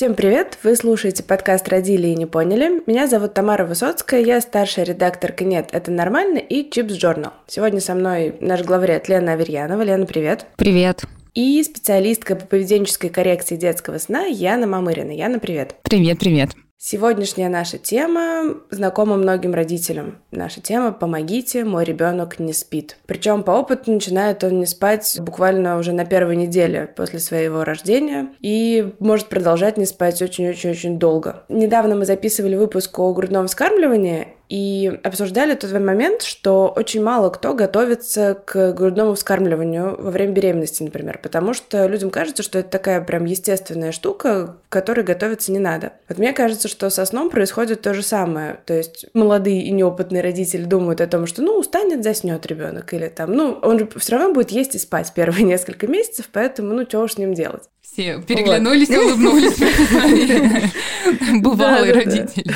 Всем привет! Вы слушаете подкаст «Родили и не поняли». Меня зовут Тамара Высоцкая, я старшая редакторка «Нет, это нормально» и «Чипс Journal. Сегодня со мной наш главред Лена Аверьянова. Лена, привет! Привет! И специалистка по поведенческой коррекции детского сна Яна Мамырина. Яна, привет! Привет, привет! Сегодняшняя наша тема знакома многим родителям. Наша тема «Помогите, мой ребенок не спит». Причем по опыту начинает он не спать буквально уже на первой неделе после своего рождения и может продолжать не спать очень-очень-очень долго. Недавно мы записывали выпуск о грудном вскармливании, и обсуждали тот момент, что очень мало кто готовится к грудному вскармливанию во время беременности, например, потому что людям кажется, что это такая прям естественная штука, к которой готовиться не надо. Вот мне кажется, что со сном происходит то же самое. То есть молодые и неопытные родители думают о том, что ну устанет, заснет ребенок, или там, ну, он же все равно будет есть и спать первые несколько месяцев, поэтому ну что уж с ним делать. Все переглянулись и улыбнулись. Бывалый родитель.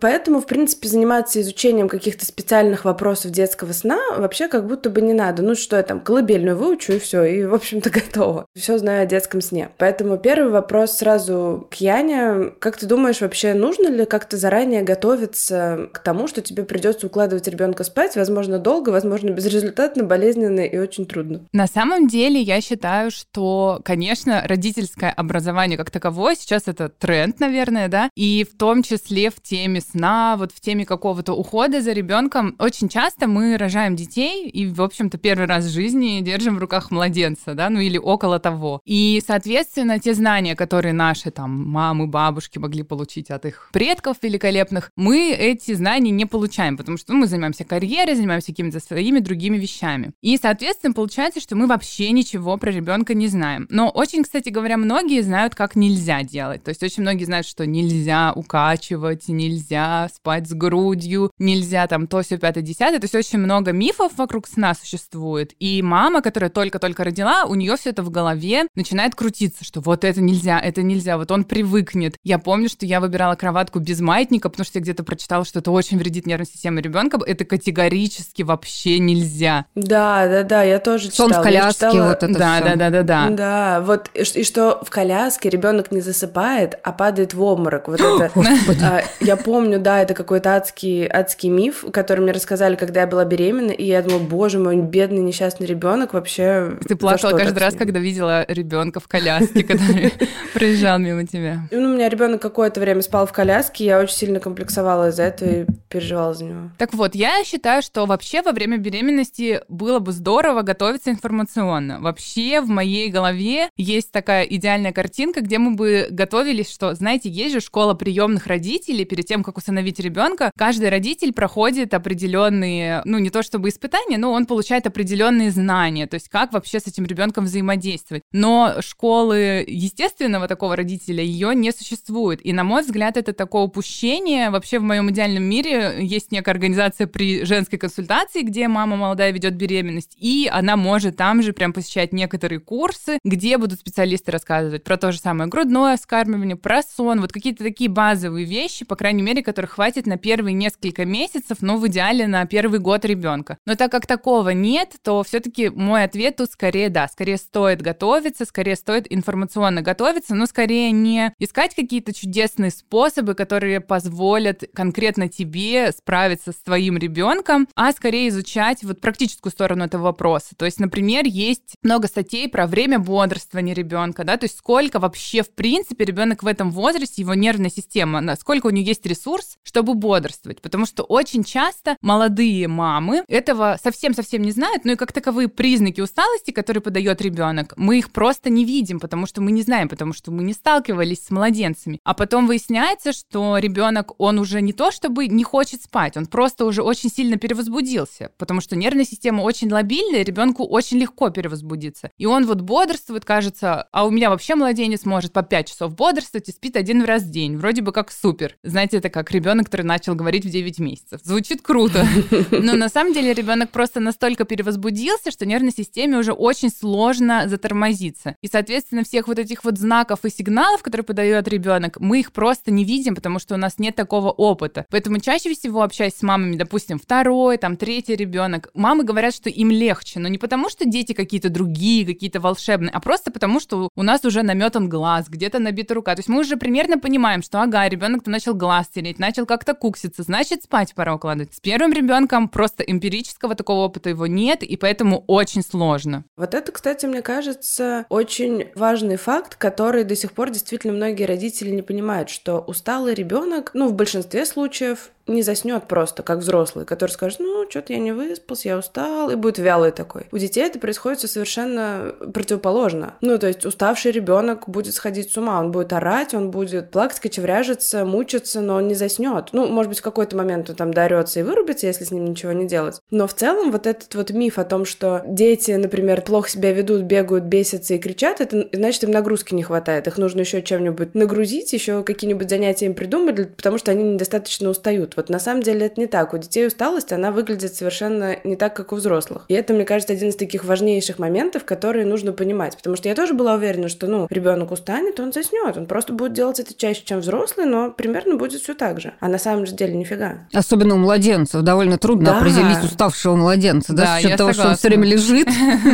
Поэтому, в принципе, заниматься изучением каких-то специальных вопросов детского сна вообще как будто бы не надо. Ну что я там, колыбельную выучу и все, и, в общем-то, готово. Все знаю о детском сне. Поэтому первый вопрос сразу к Яне. Как ты думаешь, вообще нужно ли как-то заранее готовиться к тому, что тебе придется укладывать ребенка спать, возможно, долго, возможно, безрезультатно, болезненно и очень трудно? На самом деле, я считаю, что, конечно, родительское образование как таковое сейчас это тренд, наверное, да, и в том числе в теме сна, вот в теме какого-то ухода за ребенком. Очень часто мы рожаем детей и, в общем-то, первый раз в жизни держим в руках младенца, да, ну или около того. И, соответственно, те знания, которые наши там мамы, бабушки могли получить от их предков великолепных, мы эти знания не получаем, потому что ну, мы занимаемся карьерой, занимаемся какими-то своими другими вещами. И, соответственно, получается, что мы вообще ничего про ребенка не знаем. Но очень, кстати говоря, многие знают, как нельзя делать. То есть очень многие знают, что нельзя укачивать, нельзя нельзя спать с грудью, нельзя там то, все, пятое, десятое. То есть очень много мифов вокруг сна существует. И мама, которая только-только родила, у нее все это в голове начинает крутиться, что вот это нельзя, это нельзя, вот он привыкнет. Я помню, что я выбирала кроватку без маятника, потому что я где-то прочитала, что это очень вредит нервной системе ребенка. Это категорически вообще нельзя. Да, да, да, я тоже читала. Сон в коляске, читала... вот это Да, все. да, да, да, да. Да, вот и, и что в коляске ребенок не засыпает, а падает в обморок. Вот это. А, я помню помню, да, это какой-то адский, адский миф, который мне рассказали, когда я была беременна, и я думала, боже мой, бедный несчастный ребенок вообще. Ты плакала каждый раз, когда видела ребенка в коляске, который проезжал мимо тебя. Ну, у меня ребенок какое-то время спал в коляске, я очень сильно комплексовала из-за этого и переживала за него. Так вот, я считаю, что вообще во время беременности было бы здорово готовиться информационно. Вообще в моей голове есть такая идеальная картинка, где мы бы готовились, что, знаете, есть же школа приемных родителей перед тем, как усыновить ребенка, каждый родитель проходит определенные, ну не то чтобы испытания, но он получает определенные знания, то есть как вообще с этим ребенком взаимодействовать. Но школы естественного такого родителя ее не существует. И на мой взгляд, это такое упущение. Вообще в моем идеальном мире есть некая организация при женской консультации, где мама молодая ведет беременность, и она может там же прям посещать некоторые курсы, где будут специалисты рассказывать про то же самое грудное вскармливание, про сон, вот какие-то такие базовые вещи, по крайней мере, которых хватит на первые несколько месяцев, но в идеале на первый год ребенка. Но так как такого нет, то все-таки мой ответ тут скорее да, скорее стоит готовиться, скорее стоит информационно готовиться, но скорее не искать какие-то чудесные способы, которые позволят конкретно тебе справиться с твоим ребенком, а скорее изучать вот практическую сторону этого вопроса. То есть, например, есть много статей про время бодрствования ребенка, да, то есть сколько вообще в принципе ребенок в этом возрасте, его нервная система, насколько у него есть ресурс ресурс, чтобы бодрствовать, потому что очень часто молодые мамы этого совсем-совсем не знают, ну и как таковые признаки усталости, которые подает ребенок, мы их просто не видим, потому что мы не знаем, потому что мы не сталкивались с младенцами. А потом выясняется, что ребенок, он уже не то чтобы не хочет спать, он просто уже очень сильно перевозбудился, потому что нервная система очень лобильная, ребенку очень легко перевозбудиться. И он вот бодрствует, кажется, а у меня вообще младенец может по 5 часов бодрствовать и спит один раз в день. Вроде бы как супер. Знаете, это как как ребенок, который начал говорить в 9 месяцев. Звучит круто. Но на самом деле ребенок просто настолько перевозбудился, что нервной системе уже очень сложно затормозиться. И, соответственно, всех вот этих вот знаков и сигналов, которые подает ребенок, мы их просто не видим, потому что у нас нет такого опыта. Поэтому чаще всего, общаясь с мамами, допустим, второй, там, третий ребенок, мамы говорят, что им легче, но не потому, что дети какие-то другие, какие-то волшебные, а просто потому, что у нас уже наметан глаз, где-то набита рука. То есть мы уже примерно понимаем, что, ага, ребенок-то начал глаз тереть, начал как-то кукситься, значит, спать пора укладывать. С первым ребенком просто эмпирического такого опыта его нет, и поэтому очень сложно. Вот это, кстати, мне кажется, очень важный факт, который до сих пор действительно многие родители не понимают, что усталый ребенок, ну, в большинстве случаев, не заснет просто, как взрослый, который скажет, ну, что-то я не выспался, я устал, и будет вялый такой. У детей это происходит совершенно противоположно. Ну, то есть уставший ребенок будет сходить с ума, он будет орать, он будет плакать, кочевряжиться, мучиться, но он не заснет. Ну, может быть, в какой-то момент он там дорется и вырубится, если с ним ничего не делать. Но в целом вот этот вот миф о том, что дети, например, плохо себя ведут, бегают, бесятся и кричат, это значит, им нагрузки не хватает. Их нужно еще чем-нибудь нагрузить, еще какие-нибудь занятия им придумать, потому что они недостаточно устают. Вот на самом деле это не так. У детей усталость, она выглядит совершенно не так, как у взрослых. И это, мне кажется, один из таких важнейших моментов, которые нужно понимать. Потому что я тоже была уверена, что, ну, ребенок устанет, он заснет. Он просто будет делать это чаще, чем взрослый, но примерно будет все так же. А на самом же деле нифига. Особенно у младенцев. Довольно трудно да. определить уставшего младенца, да, да с учетом того, что он все время лежит.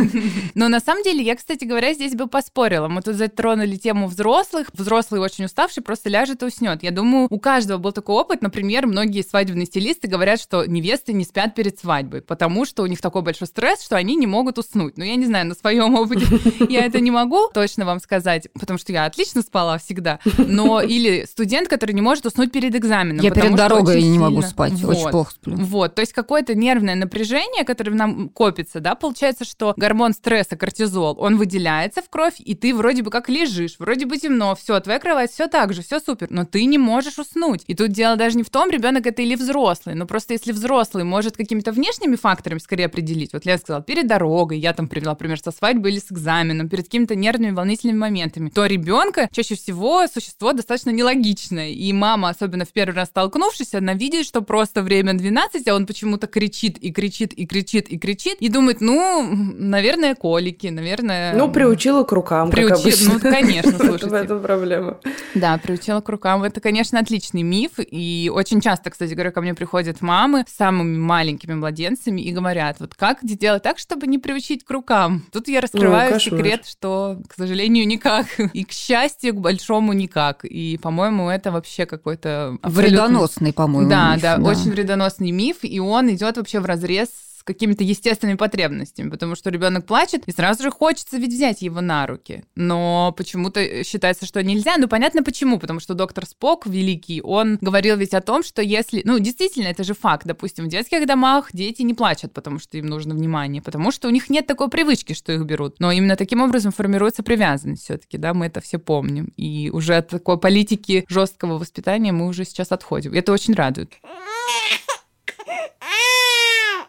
Но на самом деле, я, кстати говоря, здесь бы поспорила. Мы тут затронули тему взрослых. Взрослый очень уставший просто ляжет и уснет. Я думаю, у каждого был такой опыт. Например, многие многие свадебные стилисты говорят, что невесты не спят перед свадьбой, потому что у них такой большой стресс, что они не могут уснуть. Но я не знаю, на своем опыте я это не могу точно вам сказать, потому что я отлично спала всегда. Но или студент, который не может уснуть перед экзаменом. Я перед дорогой не могу спать, очень плохо сплю. Вот, то есть какое-то нервное напряжение, которое нам копится, да, получается, что гормон стресса, кортизол, он выделяется в кровь, и ты вроде бы как лежишь, вроде бы темно, все, твоя кровать, все так же, все супер, но ты не можешь уснуть. И тут дело даже не в том, ребенок это или взрослый. Но просто если взрослый может какими-то внешними факторами скорее определить, вот я сказала, перед дорогой, я там привела пример со свадьбой или с экзаменом, перед какими-то нервными, волнительными моментами, то ребенка чаще всего существо достаточно нелогичное. И мама, особенно в первый раз столкнувшись, она видит, что просто время 12, а он почему-то кричит и кричит и кричит и кричит, и думает, ну, наверное, колики, наверное... Ну, приучила к рукам, приучила, Ну, конечно, слушайте. В этом проблема. Да, приучила к рукам. Это, конечно, отличный миф, и очень часто, кстати говоря, ко мне приходят мамы с самыми маленькими младенцами и говорят, вот как сделать так, чтобы не приучить к рукам? Тут я раскрываю Ой, секрет, что, к сожалению, никак. И, к счастью, к большому никак. И, по-моему, это вообще какой-то... Абсолютно... Вредоносный, по-моему, да, миф. Да, да, очень вредоносный миф, и он идет вообще в разрез какими-то естественными потребностями, потому что ребенок плачет, и сразу же хочется ведь взять его на руки. Но почему-то считается, что нельзя. Ну, понятно почему, потому что доктор Спок, великий, он говорил ведь о том, что если... Ну, действительно, это же факт. Допустим, в детских домах дети не плачут, потому что им нужно внимание, потому что у них нет такой привычки, что их берут. Но именно таким образом формируется привязанность все-таки, да, мы это все помним. И уже от такой политики жесткого воспитания мы уже сейчас отходим. Это очень радует.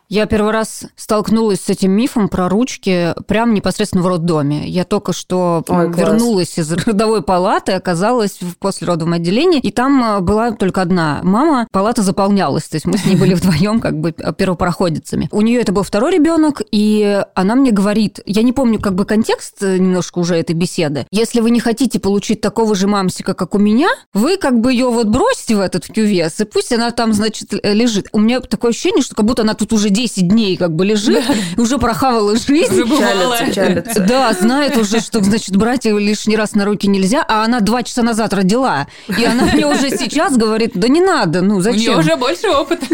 Я первый раз столкнулась с этим мифом про ручки прямо непосредственно в роддоме. Я только что Ой, вернулась класс. из родовой палаты, оказалась в послеродовом отделении, и там а, была только одна мама. Палата заполнялась, то есть мы с ней были вдвоем как бы первопроходицами. У нее это был второй ребенок, и она мне говорит, я не помню как бы контекст э, немножко уже этой беседы, если вы не хотите получить такого же мамсика, как у меня, вы как бы ее вот бросьте в этот кювес, и пусть она там, значит, лежит. У меня такое ощущение, что как будто она тут уже 10 дней как бы лежит, да. уже прохавала жизнь. Чалится, чалится. Да, знает уже, что, значит, брать ее лишний раз на руки нельзя, а она два часа назад родила. И она мне уже сейчас говорит, да не надо, ну зачем? У нее уже больше опыта.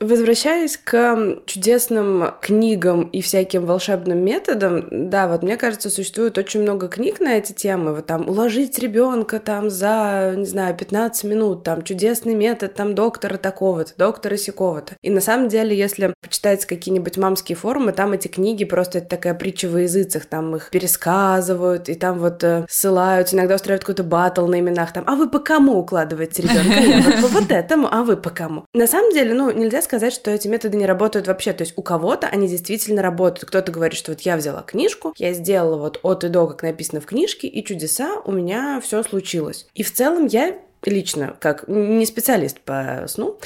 Возвращаясь к чудесным книгам и всяким волшебным методам, да, вот мне кажется, существует очень много книг на эти темы. Вот там уложить ребенка там за, не знаю, 15 минут, там чудесный метод там доктора такого-то, доктора сякого-то. И на самом деле, если почитать какие-нибудь мамские форумы, там эти книги просто это такая притча во языцах, там их пересказывают, и там вот э, ссылают, иногда устраивают какой-то батл на именах, там, а вы по кому укладываете ребенка? Вот, этому, а вы по кому? На самом деле, ну, нельзя сказать, что эти методы не работают вообще. То есть у кого-то они действительно работают. Кто-то говорит, что вот я взяла книжку, я сделала вот от и до, как написано в книжке, и чудеса, у меня все случилось. И в целом я лично, как не специалист по сну,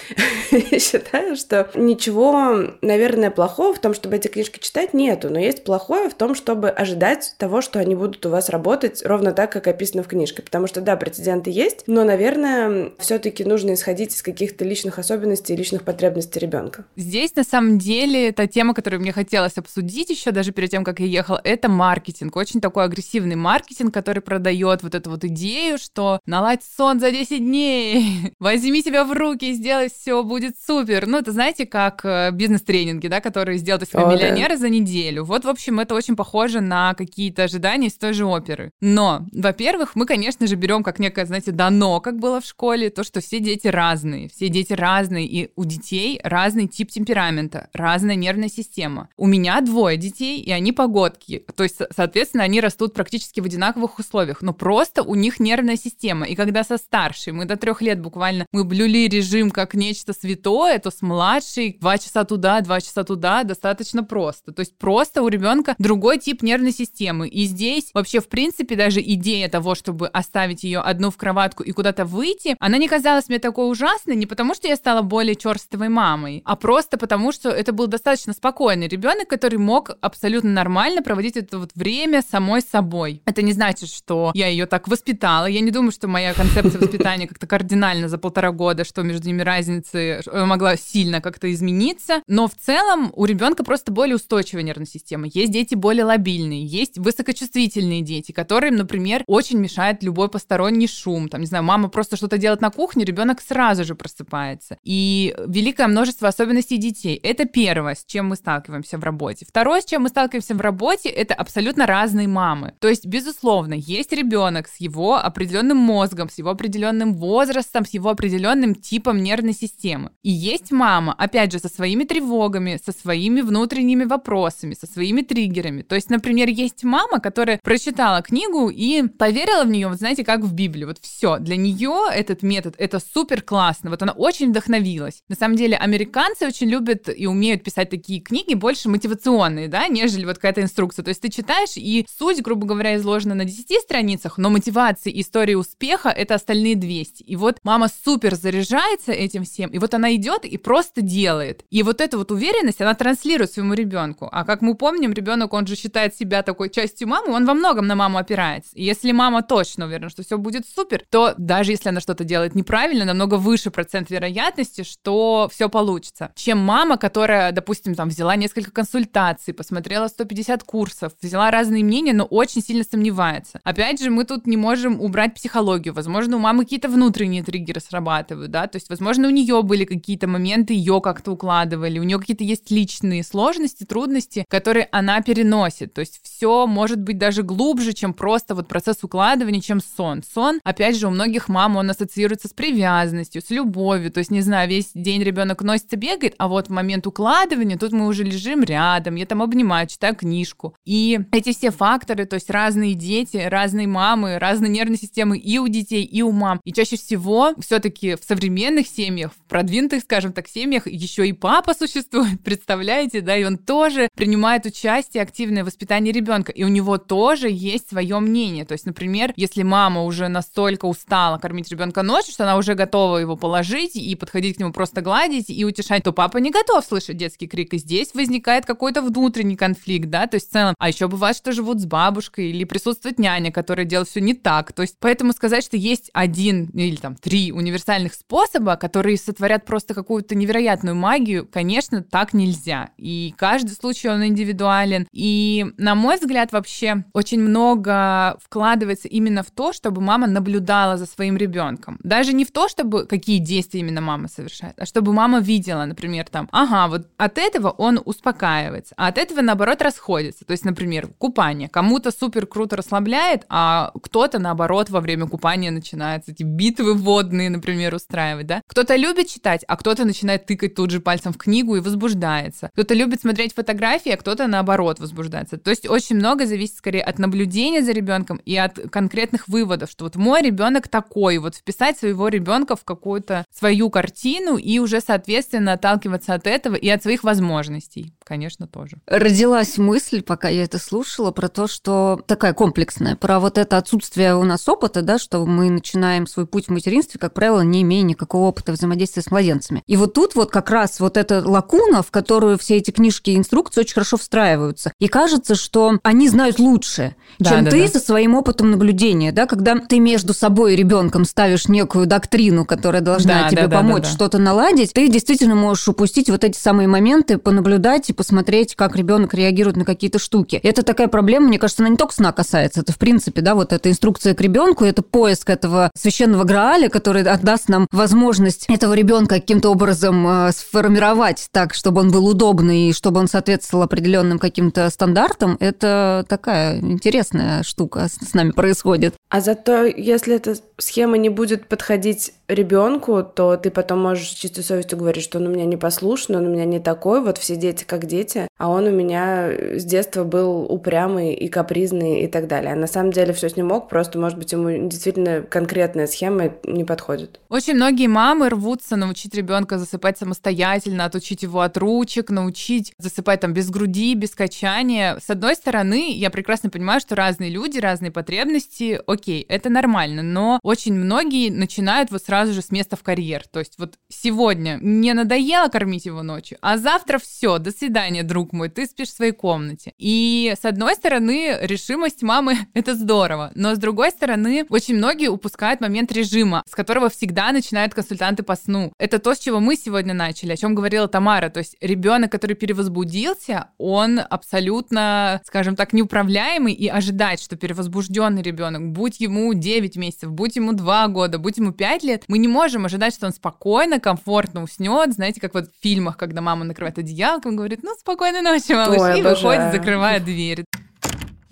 считаю, что ничего, наверное, плохого в том, чтобы эти книжки читать, нету. Но есть плохое в том, чтобы ожидать того, что они будут у вас работать ровно так, как описано в книжке. Потому что, да, прецеденты есть, но, наверное, все-таки нужно исходить из каких-то личных особенностей, личных потребностей ребенка. Здесь, на самом деле, та тема, которую мне хотелось обсудить еще даже перед тем, как я ехала, это маркетинг. Очень такой агрессивный маркетинг, который продает вот эту вот идею, что наладь сон за 10 10 дней, возьми себя в руки, сделай все, будет супер. Ну, это знаете, как э, бизнес-тренинги, да, которые сделают себя миллионера да. за неделю. Вот, в общем, это очень похоже на какие-то ожидания из той же оперы. Но, во-первых, мы, конечно же, берем как некое, знаете, дано, как было в школе, то, что все дети разные, все дети разные, и у детей разный тип темперамента, разная нервная система. У меня двое детей, и они погодки, то есть, соответственно, они растут практически в одинаковых условиях, но просто у них нервная система, и когда со стар старшей. Мы до трех лет буквально мы блюли режим как нечто святое, то с младшей два часа туда, два часа туда, достаточно просто. То есть просто у ребенка другой тип нервной системы. И здесь вообще, в принципе, даже идея того, чтобы оставить ее одну в кроватку и куда-то выйти, она не казалась мне такой ужасной не потому, что я стала более черствой мамой, а просто потому, что это был достаточно спокойный ребенок, который мог абсолютно нормально проводить это вот время самой собой. Это не значит, что я ее так воспитала. Я не думаю, что моя концепция воспитания воспитания как-то кардинально за полтора года, что между ними разницы э, могла сильно как-то измениться. Но в целом у ребенка просто более устойчивая нервная система. Есть дети более лобильные, есть высокочувствительные дети, которым, например, очень мешает любой посторонний шум. Там, не знаю, мама просто что-то делает на кухне, ребенок сразу же просыпается. И великое множество особенностей детей. Это первое, с чем мы сталкиваемся в работе. Второе, с чем мы сталкиваемся в работе, это абсолютно разные мамы. То есть, безусловно, есть ребенок с его определенным мозгом, с его определенным определенным возрастом, с его определенным типом нервной системы. И есть мама, опять же, со своими тревогами, со своими внутренними вопросами, со своими триггерами. То есть, например, есть мама, которая прочитала книгу и поверила в нее, вот знаете, как в Библию. Вот все. Для нее этот метод, это супер классно. Вот она очень вдохновилась. На самом деле, американцы очень любят и умеют писать такие книги больше мотивационные, да, нежели вот какая-то инструкция. То есть ты читаешь, и суть, грубо говоря, изложена на 10 страницах, но мотивация, история успеха — это остальные 200. И вот мама супер заряжается этим всем, и вот она идет и просто делает. И вот эта вот уверенность, она транслирует своему ребенку. А как мы помним, ребенок, он же считает себя такой частью мамы, он во многом на маму опирается. И если мама точно уверена, что все будет супер, то даже если она что-то делает неправильно, намного выше процент вероятности, что все получится, чем мама, которая, допустим, там взяла несколько консультаций, посмотрела 150 курсов, взяла разные мнения, но очень сильно сомневается. Опять же, мы тут не можем убрать психологию. Возможно, у мамы какие-то внутренние триггеры срабатывают, да, то есть, возможно, у нее были какие-то моменты, ее как-то укладывали, у нее какие-то есть личные сложности, трудности, которые она переносит, то есть все может быть даже глубже, чем просто вот процесс укладывания, чем сон. Сон, опять же, у многих мам он ассоциируется с привязанностью, с любовью, то есть, не знаю, весь день ребенок носится, бегает, а вот в момент укладывания тут мы уже лежим рядом, я там обнимаю, читаю книжку. И эти все факторы, то есть разные дети, разные мамы, разные нервные системы и у детей, и у мам, и чаще всего все-таки в современных семьях, в продвинутых, скажем так, семьях еще и папа существует, представляете, да, и он тоже принимает участие активное в воспитании ребенка, и у него тоже есть свое мнение. То есть, например, если мама уже настолько устала кормить ребенка ночью, что она уже готова его положить и подходить к нему просто гладить и утешать, то папа не готов слышать детский крик, и здесь возникает какой-то внутренний конфликт, да, то есть в целом, а еще бывает, что живут с бабушкой или присутствует няня, которая делает все не так, то есть поэтому сказать, что есть один один или там три универсальных способа, которые сотворят просто какую-то невероятную магию, конечно, так нельзя. И каждый случай, он индивидуален. И, на мой взгляд, вообще очень много вкладывается именно в то, чтобы мама наблюдала за своим ребенком. Даже не в то, чтобы какие действия именно мама совершает, а чтобы мама видела, например, там, ага, вот от этого он успокаивается, а от этого, наоборот, расходится. То есть, например, купание. Кому-то супер круто расслабляет, а кто-то, наоборот, во время купания начинается эти битвы водные, например, устраивать, да. Кто-то любит читать, а кто-то начинает тыкать тут же пальцем в книгу и возбуждается. Кто-то любит смотреть фотографии, а кто-то наоборот возбуждается. То есть очень много зависит скорее от наблюдения за ребенком и от конкретных выводов, что вот мой ребенок такой, вот вписать своего ребенка в какую-то свою картину и уже, соответственно, отталкиваться от этого и от своих возможностей, конечно, тоже. Родилась мысль, пока я это слушала, про то, что такая комплексная, про вот это отсутствие у нас опыта, да, что мы начинаем свой путь в материнстве, как правило, не имея никакого опыта взаимодействия с младенцами. И вот тут вот как раз вот эта лакуна, в которую все эти книжки и инструкции очень хорошо встраиваются. И кажется, что они знают лучше, да, чем да, ты да. со своим опытом наблюдения, да, когда ты между собой и ребенком ставишь некую доктрину, которая должна да, тебе да, помочь да, да, да. что-то наладить, ты действительно можешь упустить вот эти самые моменты, понаблюдать и посмотреть, как ребенок реагирует на какие-то штуки. Это такая проблема, мне кажется, она не только сна касается, это в принципе, да, вот эта инструкция к ребенку, это поиск этого священного грааля, который отдаст нам возможность этого ребенка каким-то образом э, сформировать так, чтобы он был удобный и чтобы он соответствовал определенным каким-то стандартам. Это такая интересная штука с нами происходит. А зато, если эта схема не будет подходить ребенку, то ты потом можешь с чистой совестью говорить, что он у меня не послушный, он у меня не такой, вот все дети как дети, а он у меня с детства был упрямый и капризный и так далее. А на самом деле все с ним мог, просто, может быть, ему действительно конкретная схема не подходит. Очень многие мамы рвутся научить ребенка засыпать самостоятельно, отучить его от ручек, научить засыпать там без груди, без качания. С одной стороны, я прекрасно понимаю, что разные люди, разные потребности, окей, это нормально, но очень многие начинают вот сразу же с места в карьер. То есть вот сегодня мне надоело кормить его ночью, а завтра все, до свидания, друг мой, ты спишь в своей комнате. И с одной стороны, решимость мамы — это здорово, но с другой стороны, очень многие упускают момент режима, с которого всегда начинают консультанты по сну. Это то, с чего мы сегодня начали, о чем говорила Тамара. То есть ребенок, который перевозбудился, он абсолютно, скажем так, неуправляемый и ожидать, что перевозбужденный ребенок, будь ему 9 месяцев, будь ему 2 года, будь ему 5 лет, мы не можем ожидать, что он спокойно, комфортно уснет. Знаете, как вот в фильмах, когда мама накрывает одеялком, говорит, ну, спокойной ночи, малыш, Ой, и выходит, закрывает дверь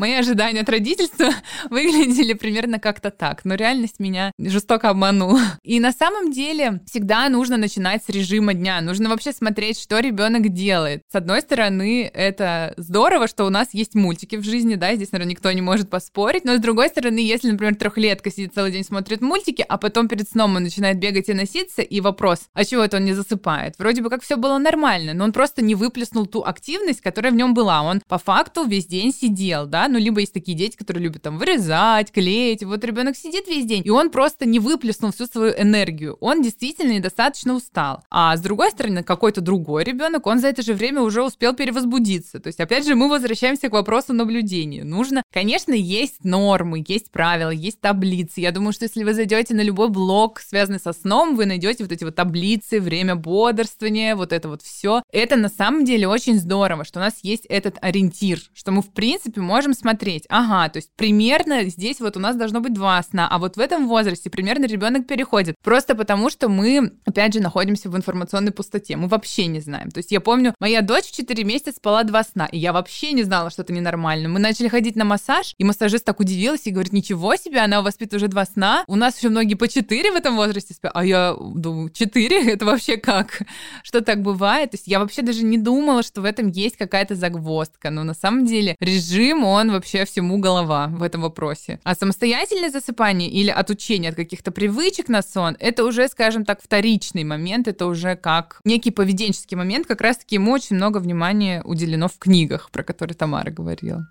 мои ожидания от родительства выглядели примерно как-то так, но реальность меня жестоко обманула. И на самом деле всегда нужно начинать с режима дня, нужно вообще смотреть, что ребенок делает. С одной стороны, это здорово, что у нас есть мультики в жизни, да, здесь, наверное, никто не может поспорить, но с другой стороны, если, например, трехлетка сидит целый день, смотрит мультики, а потом перед сном он начинает бегать и носиться, и вопрос, а чего это он не засыпает? Вроде бы как все было нормально, но он просто не выплеснул ту активность, которая в нем была. Он по факту весь день сидел, да, ну, либо есть такие дети, которые любят там вырезать, клеить. Вот ребенок сидит весь день, и он просто не выплеснул всю свою энергию. Он действительно недостаточно устал. А с другой стороны, какой-то другой ребенок, он за это же время уже успел перевозбудиться. То есть, опять же, мы возвращаемся к вопросу наблюдения. Нужно, конечно, есть нормы, есть правила, есть таблицы. Я думаю, что если вы зайдете на любой блог, связанный со сном, вы найдете вот эти вот таблицы, время бодрствования, вот это вот все. Это на самом деле очень здорово, что у нас есть этот ориентир, что мы, в принципе, можем смотреть, ага, то есть примерно здесь вот у нас должно быть два сна, а вот в этом возрасте примерно ребенок переходит. Просто потому, что мы, опять же, находимся в информационной пустоте. Мы вообще не знаем. То есть я помню, моя дочь в 4 месяца спала два сна, и я вообще не знала, что это ненормально. Мы начали ходить на массаж, и массажист так удивилась и говорит, ничего себе, она спит уже два сна. У нас еще многие по 4 в этом возрасте спят. А я думаю, 4? Это вообще как? Что так бывает? То есть я вообще даже не думала, что в этом есть какая-то загвоздка. Но на самом деле режим, он вообще всему голова в этом вопросе. А самостоятельное засыпание или отучение от каких-то привычек на сон, это уже, скажем так, вторичный момент, это уже как некий поведенческий момент, как раз-таки ему очень много внимания уделено в книгах, про которые Тамара говорила.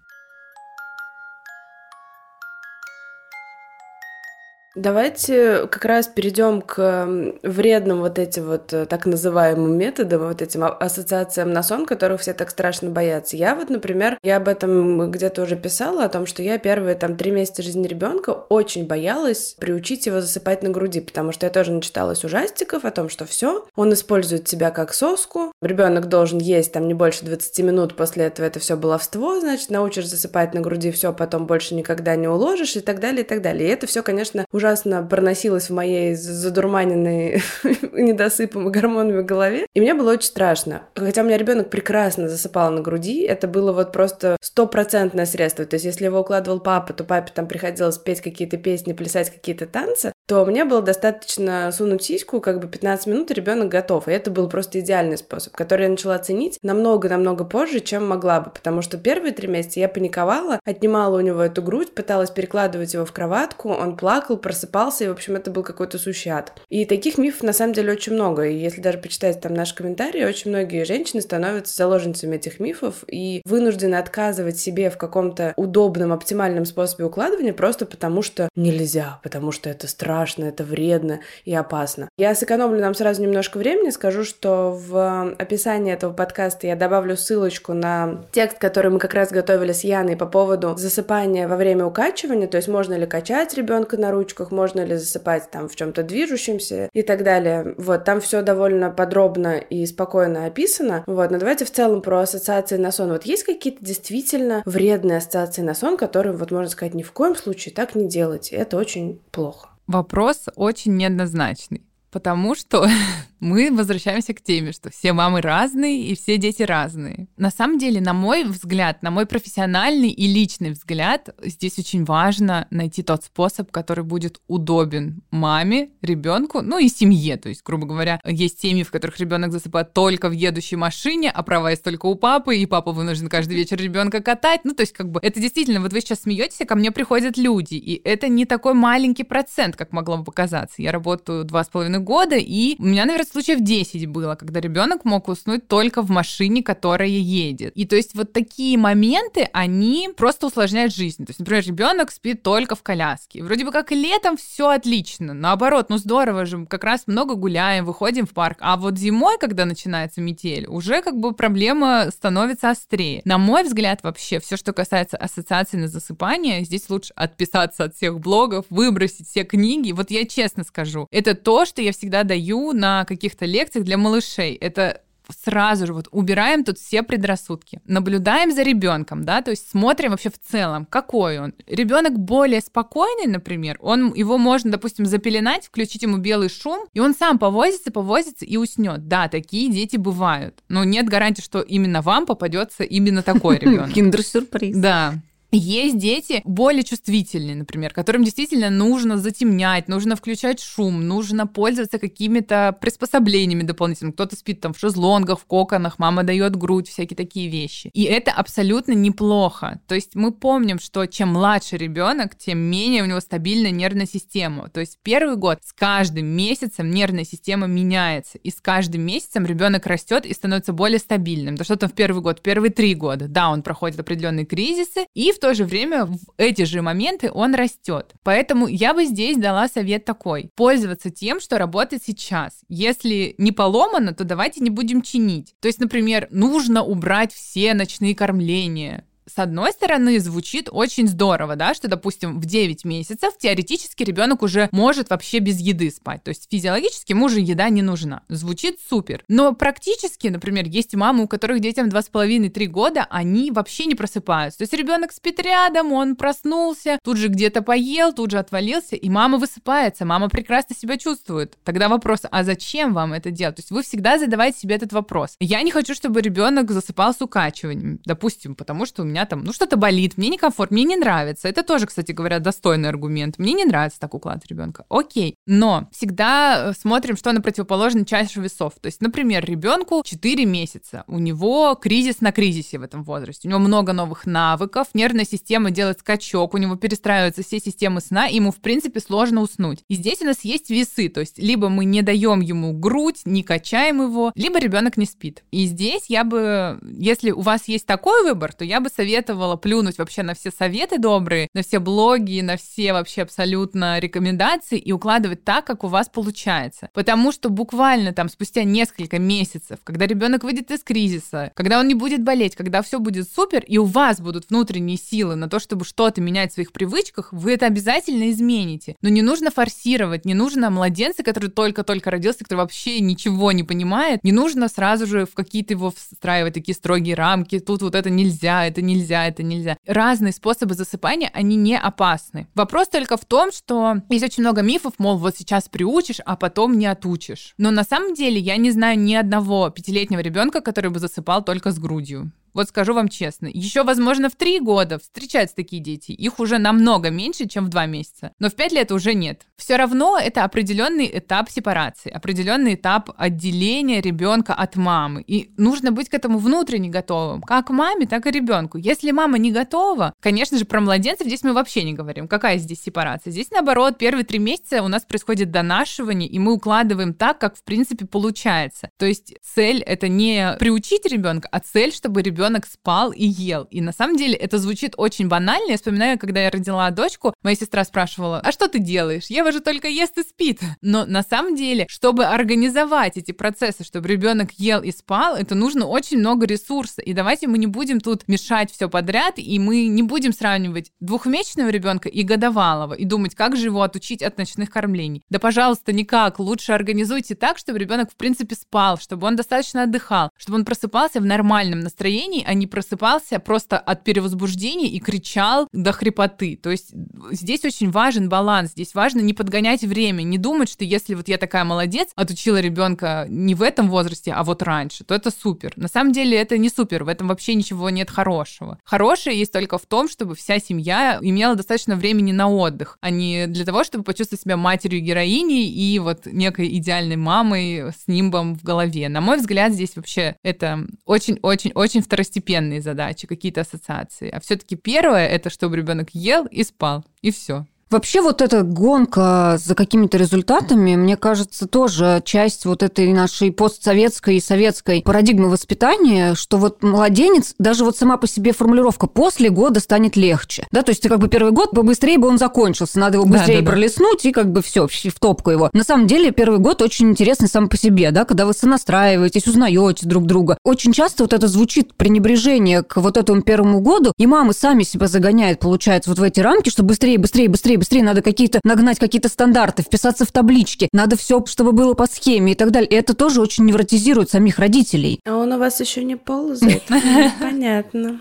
Давайте как раз перейдем к вредным вот этим вот э, так называемым методам, вот этим ассоциациям на сон, которых все так страшно боятся. Я вот, например, я об этом где-то уже писала, о том, что я первые там три месяца жизни ребенка очень боялась приучить его засыпать на груди, потому что я тоже начиталась ужастиков о том, что все, он использует тебя как соску, ребенок должен есть там не больше 20 минут, после этого это все баловство, значит, научишь засыпать на груди, все, потом больше никогда не уложишь и так далее, и так далее. И это все, конечно, ужасно ужасно проносилось в моей задурманенной недосыпом и гормонами голове. И мне было очень страшно. Хотя у меня ребенок прекрасно засыпал на груди, это было вот просто стопроцентное средство. То есть если его укладывал папа, то папе там приходилось петь какие-то песни, плясать какие-то танцы, то мне было достаточно сунуть сиську, как бы 15 минут, и ребенок готов. И это был просто идеальный способ, который я начала ценить намного-намного позже, чем могла бы, потому что первые три месяца я паниковала, отнимала у него эту грудь, пыталась перекладывать его в кроватку, он плакал, просыпался, и, в общем, это был какой-то сущий ад. И таких мифов, на самом деле, очень много. И если даже почитать там наши комментарии, очень многие женщины становятся заложницами этих мифов и вынуждены отказывать себе в каком-то удобном, оптимальном способе укладывания просто потому, что нельзя, потому что это страшно, это вредно и опасно. Я сэкономлю нам сразу немножко времени, скажу, что в описании этого подкаста я добавлю ссылочку на текст, который мы как раз готовили с Яной по поводу засыпания во время укачивания, то есть можно ли качать ребенка на ручках, можно ли засыпать там в чем-то движущемся и так далее. Вот, там все довольно подробно и спокойно описано. Вот, но давайте в целом про ассоциации на сон. Вот есть какие-то действительно вредные ассоциации на сон, которые, вот можно сказать, ни в коем случае так не делайте. Это очень плохо. Вопрос очень неоднозначный. Потому что мы возвращаемся к теме, что все мамы разные и все дети разные. На самом деле, на мой взгляд, на мой профессиональный и личный взгляд, здесь очень важно найти тот способ, который будет удобен маме, ребенку, ну и семье. То есть, грубо говоря, есть семьи, в которых ребенок засыпает только в едущей машине, а права есть только у папы, и папа вынужден каждый вечер ребенка катать. Ну, то есть, как бы, это действительно, вот вы сейчас смеетесь, а ко мне приходят люди, и это не такой маленький процент, как могло бы показаться. Я работаю два с половиной года, и у меня, наверное, случаев 10 было, когда ребенок мог уснуть только в машине, которая едет. И то есть вот такие моменты, они просто усложняют жизнь. То есть, например, ребенок спит только в коляске. Вроде бы как летом все отлично. Наоборот, ну здорово же, как раз много гуляем, выходим в парк. А вот зимой, когда начинается метель, уже как бы проблема становится острее. На мой взгляд, вообще, все, что касается ассоциации на засыпание, здесь лучше отписаться от всех блогов, выбросить все книги. Вот я честно скажу, это то, что я всегда даю на каких-то лекциях для малышей. Это сразу же вот убираем тут все предрассудки, наблюдаем за ребенком, да, то есть смотрим вообще в целом, какой он. Ребенок более спокойный, например, он его можно, допустим, запеленать, включить ему белый шум, и он сам повозится, повозится и уснет. Да, такие дети бывают, но нет гарантии, что именно вам попадется именно такой ребенок. Киндер-сюрприз. Да. Есть дети более чувствительные, например, которым действительно нужно затемнять, нужно включать шум, нужно пользоваться какими-то приспособлениями дополнительными. Кто-то спит там в шезлонгах, в коконах, мама дает грудь, всякие такие вещи. И это абсолютно неплохо. То есть мы помним, что чем младше ребенок, тем менее у него стабильная нервная система. То есть первый год с каждым месяцем нервная система меняется, и с каждым месяцем ребенок растет и становится более стабильным. Да что там в первый год, первые три года, да, он проходит определенные кризисы, и в в то же время в эти же моменты он растет. Поэтому я бы здесь дала совет такой. Пользоваться тем, что работает сейчас. Если не поломано, то давайте не будем чинить. То есть, например, нужно убрать все ночные кормления с одной стороны, звучит очень здорово, да, что, допустим, в 9 месяцев теоретически ребенок уже может вообще без еды спать. То есть физиологически ему уже еда не нужна. Звучит супер. Но практически, например, есть мамы, у которых детям 2,5-3 года, они вообще не просыпаются. То есть ребенок спит рядом, он проснулся, тут же где-то поел, тут же отвалился, и мама высыпается, мама прекрасно себя чувствует. Тогда вопрос, а зачем вам это делать? То есть вы всегда задавайте себе этот вопрос. Я не хочу, чтобы ребенок засыпал с укачиванием, допустим, потому что у меня меня там, ну, что-то болит, мне некомфортно, мне не нравится. Это тоже, кстати говоря, достойный аргумент. Мне не нравится так уклад ребенка. Окей. Но всегда э, смотрим, что на противоположной чаше весов. То есть, например, ребенку 4 месяца, у него кризис на кризисе в этом возрасте, у него много новых навыков, нервная система делает скачок, у него перестраиваются все системы сна, и ему, в принципе, сложно уснуть. И здесь у нас есть весы, то есть либо мы не даем ему грудь, не качаем его, либо ребенок не спит. И здесь я бы, если у вас есть такой выбор, то я бы советовала советовала плюнуть вообще на все советы добрые, на все блоги, на все вообще абсолютно рекомендации и укладывать так, как у вас получается. Потому что буквально там спустя несколько месяцев, когда ребенок выйдет из кризиса, когда он не будет болеть, когда все будет супер, и у вас будут внутренние силы на то, чтобы что-то менять в своих привычках, вы это обязательно измените. Но не нужно форсировать, не нужно младенца, который только-только родился, который вообще ничего не понимает, не нужно сразу же в какие-то его встраивать такие строгие рамки, тут вот это нельзя, это не нельзя, это нельзя. Разные способы засыпания, они не опасны. Вопрос только в том, что есть очень много мифов, мол, вот сейчас приучишь, а потом не отучишь. Но на самом деле я не знаю ни одного пятилетнего ребенка, который бы засыпал только с грудью. Вот скажу вам честно, еще, возможно, в три года встречаются такие дети. Их уже намного меньше, чем в два месяца. Но в пять лет уже нет. Все равно это определенный этап сепарации, определенный этап отделения ребенка от мамы. И нужно быть к этому внутренне готовым. Как маме, так и ребенку. Если мама не готова, конечно же, про младенцев здесь мы вообще не говорим. Какая здесь сепарация? Здесь, наоборот, первые три месяца у нас происходит донашивание, и мы укладываем так, как, в принципе, получается. То есть цель — это не приучить ребенка, а цель, чтобы ребенок ребенок спал и ел. И на самом деле это звучит очень банально. Я вспоминаю, когда я родила дочку, моя сестра спрашивала, а что ты делаешь? Ева же только ест и спит. Но на самом деле, чтобы организовать эти процессы, чтобы ребенок ел и спал, это нужно очень много ресурса. И давайте мы не будем тут мешать все подряд, и мы не будем сравнивать двухмесячного ребенка и годовалого, и думать, как же его отучить от ночных кормлений. Да, пожалуйста, никак. Лучше организуйте так, чтобы ребенок, в принципе, спал, чтобы он достаточно отдыхал, чтобы он просыпался в нормальном настроении, состоянии, а не просыпался просто от перевозбуждения и кричал до хрипоты. То есть здесь очень важен баланс, здесь важно не подгонять время, не думать, что если вот я такая молодец, отучила ребенка не в этом возрасте, а вот раньше, то это супер. На самом деле это не супер, в этом вообще ничего нет хорошего. Хорошее есть только в том, чтобы вся семья имела достаточно времени на отдых, а не для того, чтобы почувствовать себя матерью героиней и вот некой идеальной мамой с нимбом в голове. На мой взгляд, здесь вообще это очень-очень-очень второстепенно второстепенные задачи, какие-то ассоциации. А все-таки первое это чтобы ребенок ел и спал, и все. Вообще вот эта гонка за какими-то результатами, мне кажется, тоже часть вот этой нашей постсоветской и советской парадигмы воспитания, что вот младенец, даже вот сама по себе формулировка «после года станет легче». Да, то есть ты как бы первый год, побыстрее бы он закончился, надо его быстрее да, да, да. и как бы все в топку его. На самом деле первый год очень интересный сам по себе, да, когда вы сонастраиваетесь, узнаете друг друга. Очень часто вот это звучит пренебрежение к вот этому первому году, и мамы сами себя загоняют, получается, вот в эти рамки, что быстрее, быстрее, быстрее, быстрее надо какие-то нагнать какие-то стандарты, вписаться в таблички, надо все, чтобы было по схеме и так далее. И это тоже очень невротизирует самих родителей. А он у вас еще не ползает? Понятно.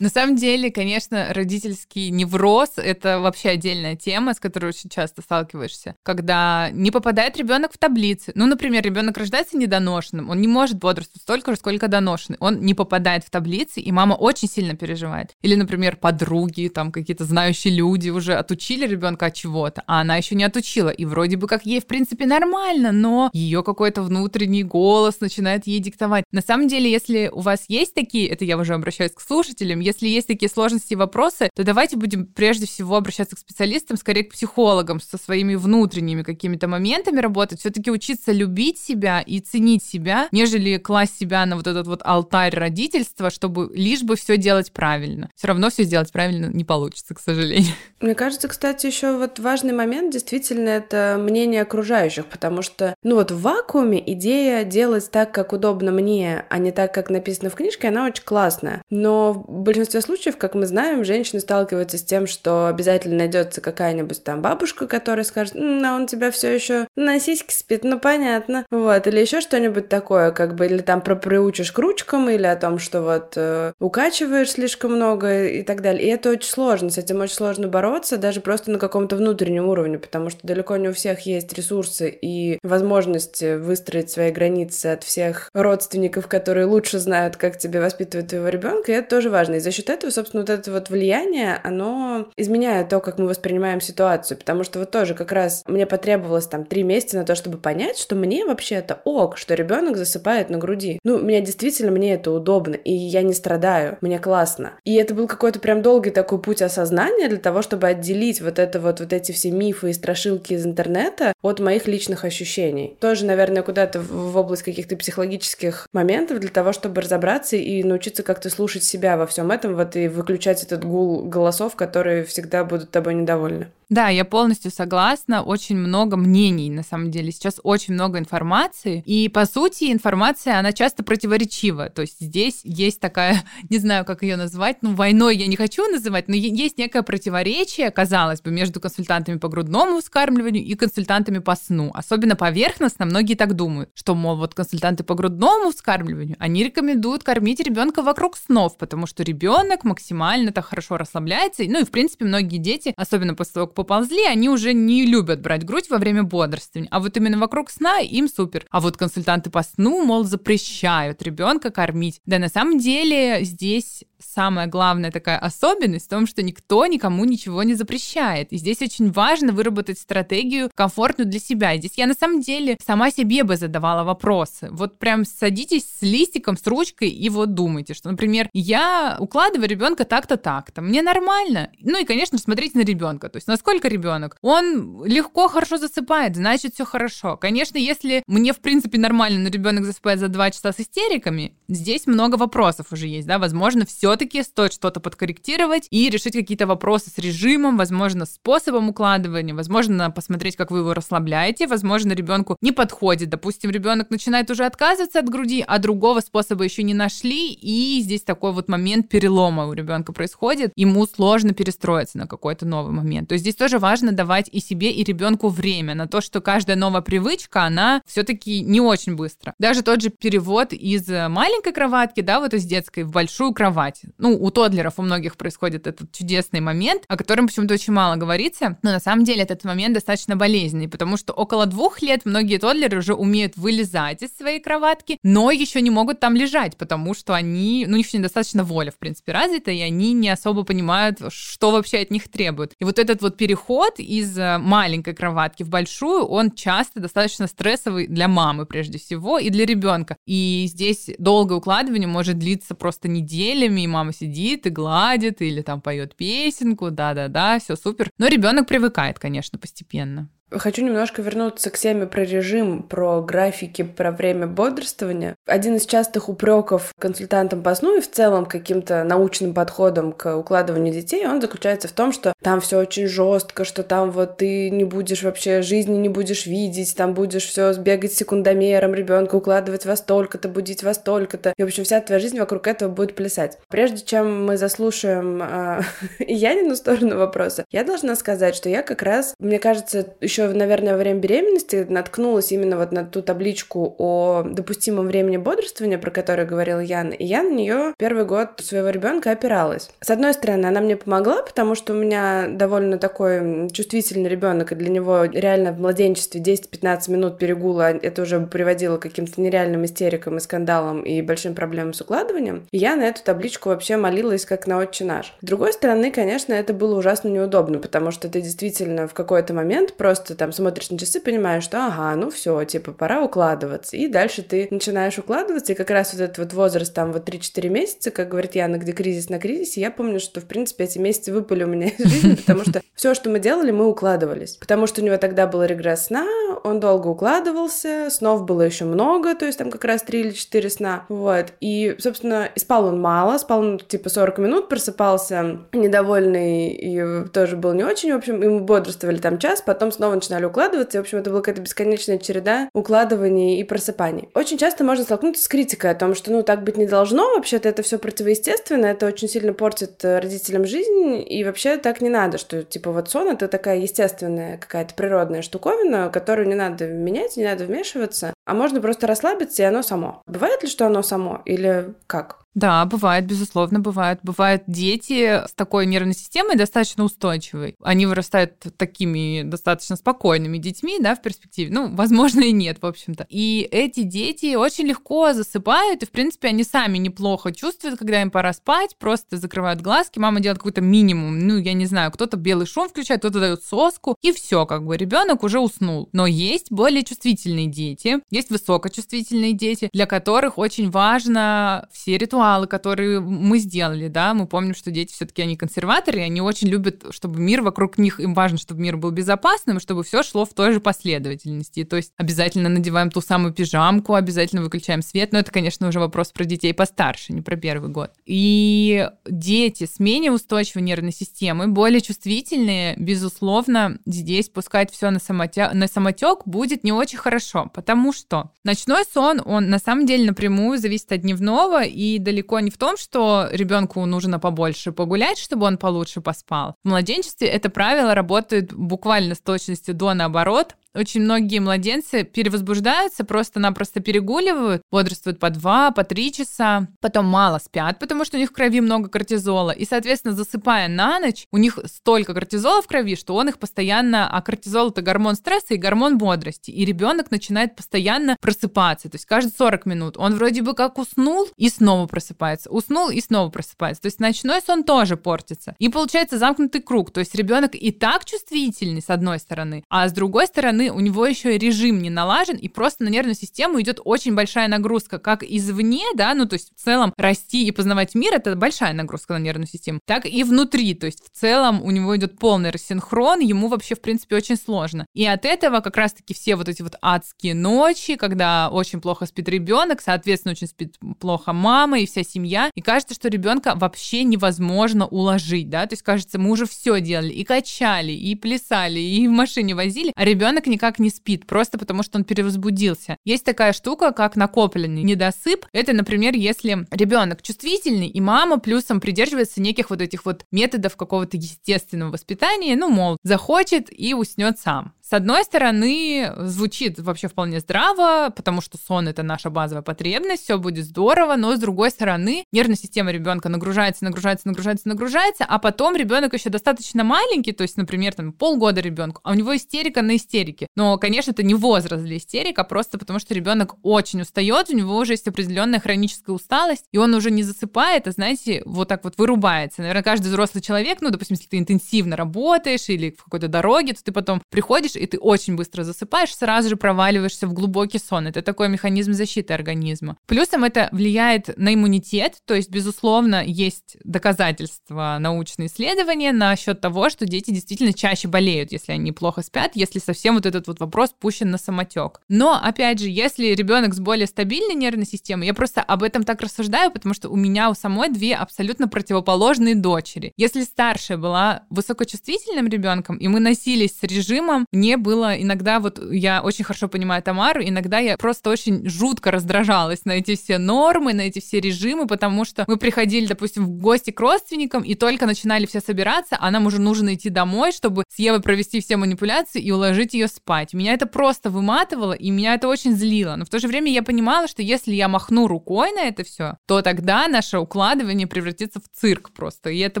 На самом деле, конечно, родительский невроз — это вообще отдельная тема, с которой очень часто сталкиваешься. Когда не попадает ребенок в таблицы. Ну, например, ребенок рождается недоношенным, он не может бодрствовать столько же, сколько доношенный. Он не попадает в таблицы, и мама очень сильно переживает. Или, например, подруги, там какие-то знающие люди уже отучили ребенка от чего-то, а она еще не отучила. И вроде бы как ей, в принципе, нормально, но ее какой-то внутренний голос начинает ей диктовать. На самом деле, если у вас есть такие, это я уже обращаюсь к слушателям, если есть такие сложности и вопросы, то давайте будем прежде всего обращаться к специалистам, скорее к психологам, со своими внутренними какими-то моментами работать, все-таки учиться любить себя и ценить себя, нежели класть себя на вот этот вот алтарь родительства, чтобы лишь бы все делать правильно. Все равно все сделать правильно не получится, к сожалению. Мне кажется, кстати, еще вот важный момент действительно это мнение окружающих, потому что, ну вот в вакууме идея делать так, как удобно мне, а не так, как написано в книжке, она очень классная. Но в большинстве случаев, как мы знаем, женщины сталкиваются с тем, что обязательно найдется какая-нибудь там бабушка, которая скажет, ну, он тебя все еще на сиськи спит, ну, понятно. Вот, или еще что-нибудь такое, как бы, или там про приучишь к ручкам, или о том, что вот э, укачиваешь слишком много и так далее. И это очень сложно, с этим очень сложно бороться, даже просто на каком-то внутреннем уровне, потому что далеко не у всех есть ресурсы и возможность выстроить свои границы от всех родственников, которые лучше знают, как тебе воспитывать твоего ребенка, и это тоже важно. И за счет этого, собственно, вот это вот влияние, оно изменяет то, как мы воспринимаем ситуацию, потому что вот тоже как раз мне потребовалось там три месяца на то, чтобы понять, что мне вообще это ок, что ребенок засыпает на груди. Ну, мне действительно, мне это удобно, и я не страдаю, мне классно. И это был какой-то прям долгий такой путь осознания для того, чтобы отделить вот это вот, вот эти все мифы и страшилки из интернета от моих личных ощущений. Тоже, наверное, куда-то в область каких-то психологических моментов для того, чтобы разобраться и научиться как-то слушать себя во всем этом, вот и выключать этот гул голосов, которые всегда будут тобой недовольны. Да, я полностью согласна. Очень много мнений, на самом деле. Сейчас очень много информации. И, по сути, информация, она часто противоречива. То есть здесь есть такая, не знаю, как ее назвать, ну, войной я не хочу называть, но есть некое противоречие, казалось бы, между консультантами по грудному вскармливанию и консультантами по сну. Особенно поверхностно многие так думают, что, мол, вот консультанты по грудному вскармливанию, они рекомендуют кормить ребенка вокруг снов, потому что ребенок максимально так хорошо расслабляется. Ну и, в принципе, многие дети, особенно после того, поползли, они уже не любят брать грудь во время бодрствования. А вот именно вокруг сна им супер. А вот консультанты по сну, мол, запрещают ребенка кормить. Да на самом деле здесь самая главная такая особенность в том, что никто никому ничего не запрещает. И здесь очень важно выработать стратегию комфортную для себя. И здесь я на самом деле сама себе бы задавала вопросы. Вот прям садитесь с листиком, с ручкой и вот думайте, что, например, я укладываю ребенка так-то, так-то. Мне нормально. Ну и, конечно, смотрите на ребенка. То есть, насколько ребенок? Он легко, хорошо засыпает, значит, все хорошо. Конечно, если мне, в принципе, нормально, но ребенок засыпает за два часа с истериками, здесь много вопросов уже есть, да, возможно, все-таки стоит что-то подкорректировать и решить какие-то вопросы с режимом, возможно, способом укладывания, возможно, посмотреть, как вы его расслабляете, возможно, ребенку не подходит, допустим, ребенок начинает уже отказываться от груди, а другого способа еще не нашли, и здесь такой вот момент перелома у ребенка происходит, ему сложно перестроиться на какой-то новый момент. То есть здесь тоже важно давать и себе, и ребенку время на то, что каждая новая привычка, она все-таки не очень быстро. Даже тот же перевод из маленькой кроватки, да, вот из детской в большую кровать. Ну, у тодлеров у многих происходит этот чудесный момент, о котором почему-то очень мало говорится, но на самом деле этот момент достаточно болезненный, потому что около двух лет многие тодлеры уже умеют вылезать из своей кроватки, но еще не могут там лежать, потому что они, ну, у них недостаточно воля, в принципе, развита, и они не особо понимают, что вообще от них требуют. И вот этот вот переход из э, маленькой кроватки в большую, он часто достаточно стрессовый для мамы прежде всего и для ребенка. И здесь долгое укладывание может длиться просто неделями, и мама сидит и гладит, или там поет песенку, да-да-да, все супер. Но ребенок привыкает, конечно, постепенно. Хочу немножко вернуться к теме про режим, про графики, про время бодрствования. Один из частых упреков консультантам по сну и в целом каким-то научным подходом к укладыванию детей, он заключается в том, что там все очень жестко, что там вот ты не будешь вообще жизни не будешь видеть, там будешь все бегать секундомером, ребенка укладывать во столько-то, будить во столько-то. И, в общем, вся твоя жизнь вокруг этого будет плясать. Прежде чем мы заслушаем э, Янину сторону вопроса, я должна сказать, что я как раз, мне кажется, еще еще, наверное, во время беременности наткнулась именно вот на ту табличку о допустимом времени бодрствования, про которую говорила Яна, и я на нее первый год своего ребенка опиралась. С одной стороны, она мне помогла, потому что у меня довольно такой чувствительный ребенок, и для него реально в младенчестве 10-15 минут перегула это уже приводило к каким-то нереальным истерикам и скандалам и большим проблемам с укладыванием. И я на эту табличку вообще молилась как на отче наш. С другой стороны, конечно, это было ужасно неудобно, потому что ты действительно в какой-то момент просто просто там смотришь на часы, понимаешь, что ага, ну все, типа, пора укладываться. И дальше ты начинаешь укладываться, и как раз вот этот вот возраст там вот 3-4 месяца, как говорит Яна, где кризис на кризисе, я помню, что, в принципе, эти месяцы выпали у меня из жизни, потому что все, что мы делали, мы укладывались. Потому что у него тогда был регресс сна, он долго укладывался, снов было еще много, то есть там как раз 3 или 4 сна, вот. И, собственно, и спал он мало, спал он типа 40 минут, просыпался недовольный и тоже был не очень, в общем, мы бодрствовали там час, потом снова начинали укладываться. И, в общем, это была какая-то бесконечная череда укладываний и просыпаний. Очень часто можно столкнуться с критикой о том, что, ну, так быть не должно, вообще-то это все противоестественно, это очень сильно портит э, родителям жизнь, и вообще так не надо, что, типа, вот сон — это такая естественная какая-то природная штуковина, которую не надо менять, не надо вмешиваться, а можно просто расслабиться, и оно само. Бывает ли, что оно само, или как? Да, бывает, безусловно, бывает. Бывают дети с такой нервной системой достаточно устойчивой. Они вырастают такими достаточно спокойными детьми, да, в перспективе. Ну, возможно, и нет, в общем-то. И эти дети очень легко засыпают, и, в принципе, они сами неплохо чувствуют, когда им пора спать, просто закрывают глазки, мама делает какой-то минимум, ну, я не знаю, кто-то белый шум включает, кто-то дает соску, и все, как бы ребенок уже уснул. Но есть более чувствительные дети. Есть высокочувствительные дети, для которых очень важно все ритуалы, которые мы сделали, да, мы помним, что дети все-таки они консерваторы, и они очень любят, чтобы мир вокруг них, им важно, чтобы мир был безопасным, чтобы все шло в той же последовательности. То есть обязательно надеваем ту самую пижамку, обязательно выключаем свет, но это, конечно, уже вопрос про детей постарше, не про первый год. И дети с менее устойчивой нервной системой, более чувствительные, безусловно, здесь пускать все на, самотя... на самотек будет не очень хорошо, потому что ночной сон, он на самом деле напрямую зависит от дневного, и далеко не в том, что ребенку нужно побольше погулять, чтобы он получше поспал. В младенчестве это правило работает буквально с точностью до наоборот, очень многие младенцы перевозбуждаются, просто-напросто перегуливают, бодрствуют по 2, по 3 часа, потом мало спят, потому что у них в крови много кортизола, и, соответственно, засыпая на ночь, у них столько кортизола в крови, что он их постоянно, а кортизол это гормон стресса и гормон бодрости, и ребенок начинает постоянно просыпаться, то есть каждые 40 минут он вроде бы как уснул и снова просыпается, уснул и снова просыпается, то есть ночной сон тоже портится, и получается замкнутый круг, то есть ребенок и так чувствительный с одной стороны, а с другой стороны у него еще и режим не налажен, и просто на нервную систему идет очень большая нагрузка, как извне, да, ну то есть в целом расти и познавать мир это большая нагрузка на нервную систему, так и внутри, то есть в целом у него идет полный рассинхрон, ему вообще в принципе очень сложно. И от этого как раз-таки все вот эти вот адские ночи, когда очень плохо спит ребенок, соответственно, очень спит плохо мама и вся семья, и кажется, что ребенка вообще невозможно уложить, да, то есть кажется, мы уже все делали, и качали, и плясали, и в машине возили, а ребенок никак не спит, просто потому что он перевозбудился. Есть такая штука, как накопленный недосып. Это, например, если ребенок чувствительный, и мама плюсом придерживается неких вот этих вот методов какого-то естественного воспитания, ну, мол, захочет и уснет сам. С одной стороны, звучит вообще вполне здраво, потому что сон это наша базовая потребность, все будет здорово, но с другой стороны, нервная система ребенка нагружается, нагружается, нагружается, нагружается, а потом ребенок еще достаточно маленький, то есть, например, там полгода ребенку, а у него истерика на истерике. Но, конечно, это не возраст для истерика, просто потому что ребенок очень устает, у него уже есть определенная хроническая усталость, и он уже не засыпает, а, знаете, вот так вот вырубается. Наверное, каждый взрослый человек, ну, допустим, если ты интенсивно работаешь или в какой-то дороге, то ты потом приходишь и ты очень быстро засыпаешь, сразу же проваливаешься в глубокий сон. Это такой механизм защиты организма. Плюсом это влияет на иммунитет, то есть, безусловно, есть доказательства, научные исследования насчет того, что дети действительно чаще болеют, если они плохо спят, если совсем вот этот вот вопрос пущен на самотек. Но, опять же, если ребенок с более стабильной нервной системой, я просто об этом так рассуждаю, потому что у меня у самой две абсолютно противоположные дочери. Если старшая была высокочувствительным ребенком, и мы носились с режимом не мне было иногда, вот я очень хорошо понимаю Тамару, иногда я просто очень жутко раздражалась на эти все нормы, на эти все режимы, потому что мы приходили, допустим, в гости к родственникам, и только начинали все собираться, а нам уже нужно идти домой, чтобы с Евой провести все манипуляции и уложить ее спать. Меня это просто выматывало, и меня это очень злило. Но в то же время я понимала, что если я махну рукой на это все, то тогда наше укладывание превратится в цирк просто, и это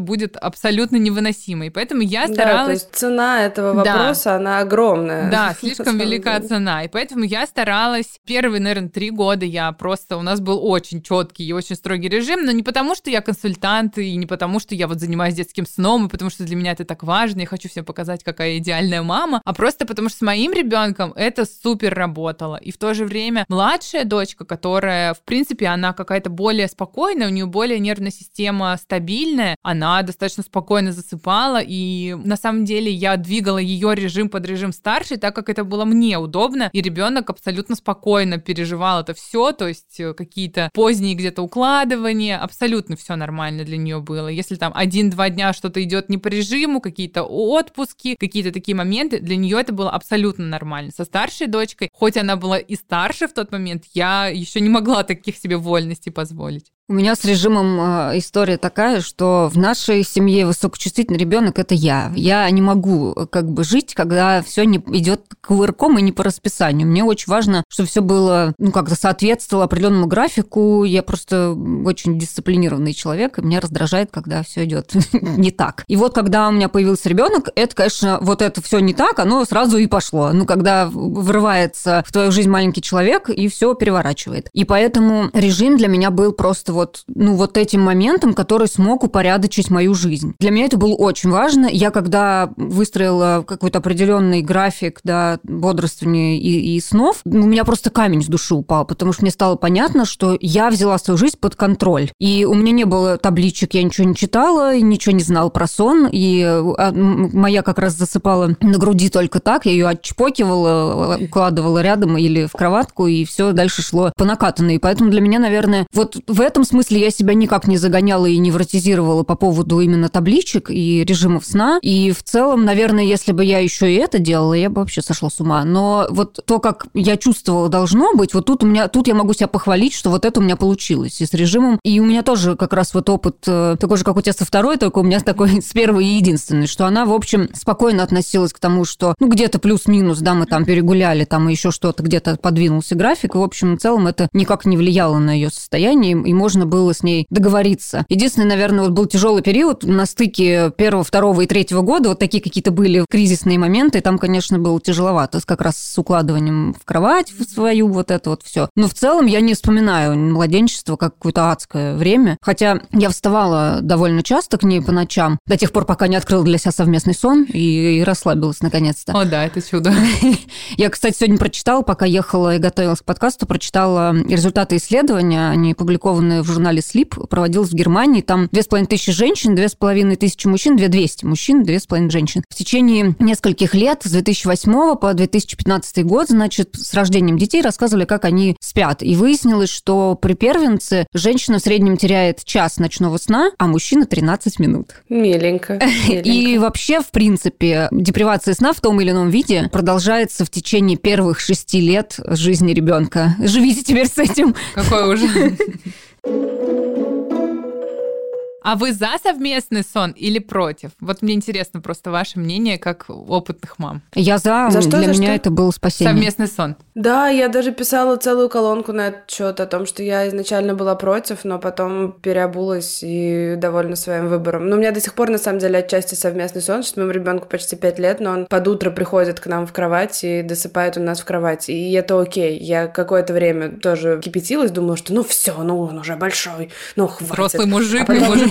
будет абсолютно невыносимо. И поэтому я старалась... Да, то есть цена этого вопроса, да. она огромная огромная. Да, слишком велика цена. И поэтому я старалась, первые, наверное, три года я просто, у нас был очень четкий и очень строгий режим, но не потому, что я консультант, и не потому, что я вот занимаюсь детским сном, и потому что для меня это так важно, я хочу всем показать, какая идеальная мама, а просто потому, что с моим ребенком это супер работало. И в то же время младшая дочка, которая, в принципе, она какая-то более спокойная, у нее более нервная система стабильная, она достаточно спокойно засыпала, и на самом деле я двигала ее режим под режим старший, так как это было мне удобно, и ребенок абсолютно спокойно переживал это все, то есть э, какие-то поздние где-то укладывания, абсолютно все нормально для нее было. Если там один-два дня что-то идет не по режиму, какие-то отпуски, какие-то такие моменты, для нее это было абсолютно нормально. Со старшей дочкой, хоть она была и старше в тот момент, я еще не могла таких себе вольностей позволить. У меня с режимом э, история такая, что в нашей семье высокочувствительный ребенок это я. Я не могу э, как бы жить, когда все не идет кувырком и не по расписанию. Мне очень важно, чтобы все было, ну, как-то соответствовало определенному графику. Я просто очень дисциплинированный человек, и меня раздражает, когда все идет не так. И вот когда у меня появился ребенок, это, конечно, вот это все не так, оно сразу и пошло. Ну, когда врывается в твою жизнь маленький человек и все переворачивает. И поэтому режим для меня был просто вот, ну, вот этим моментом, который смог упорядочить мою жизнь. Для меня это было очень важно. Я когда выстроила какой-то определенный график, да, бодрствования и, и снов, у меня просто камень с души упал, потому что мне стало понятно, что я взяла свою жизнь под контроль. И у меня не было табличек, я ничего не читала, ничего не знала про сон, и а, моя как раз засыпала на груди только так, я ее отчпокивала, укладывала рядом или в кроватку, и все дальше шло по накатанной. Поэтому для меня, наверное, вот в этом смысле я себя никак не загоняла и невротизировала по поводу именно табличек и режимов сна. И в целом, наверное, если бы я еще и это делала, я бы вообще сошла с ума. Но вот то, как я чувствовала, должно быть, вот тут у меня, тут я могу себя похвалить, что вот это у меня получилось и с режимом. И у меня тоже как раз вот опыт э, такой же, как у тебя со второй, только у меня такой с первой и единственный, что она, в общем, спокойно относилась к тому, что, ну, где-то плюс-минус, да, мы там перегуляли, там еще что-то, где-то подвинулся график, и, в общем, в целом это никак не влияло на ее состояние, и можно было с ней договориться. Единственный, наверное, вот был тяжелый период на стыке первого, второго и третьего года, вот такие какие-то были кризисные моменты, и там, конечно, было тяжеловато, как раз с укладыванием в кровать в свою, вот это вот все. Но в целом я не вспоминаю младенчество как какое-то адское время, хотя я вставала довольно часто к ней по ночам, до тех пор, пока не открыла для себя совместный сон и, и расслабилась наконец-то. О, да, это чудо. Я, кстати, сегодня прочитала, пока ехала и готовилась к подкасту, прочитала результаты исследования, они опубликованы в журнале Sleep, проводилось в Германии, там две с половиной тысячи женщин, две с половиной тысячи мужчин, две двести мужчин, две с половиной женщин. В течение нескольких лет, с 2008 по 2015 год, значит, с рождением детей рассказывали, как они спят. И выяснилось, что при первенце женщина в среднем теряет час ночного сна, а мужчина 13 минут. Миленько. И вообще, в принципе, депривация сна в том или ином виде продолжается в течение первых шести лет жизни ребенка. Живите теперь с этим. Какой ужас. thank you А вы за совместный сон или против? Вот мне интересно просто ваше мнение как опытных мам. Я за. за что, Для за меня что? это было спасение. Совместный сон. Да, я даже писала целую колонку на этот счет о том, что я изначально была против, но потом переобулась и довольна своим выбором. Но у меня до сих пор, на самом деле, отчасти совместный сон. Сейчас моему ребенку почти 5 лет, но он под утро приходит к нам в кровать и досыпает у нас в кровати. И это окей. Я какое-то время тоже кипятилась, думала, что ну все, ну он уже большой, ну хватит. Взрослый мужик, а потом... может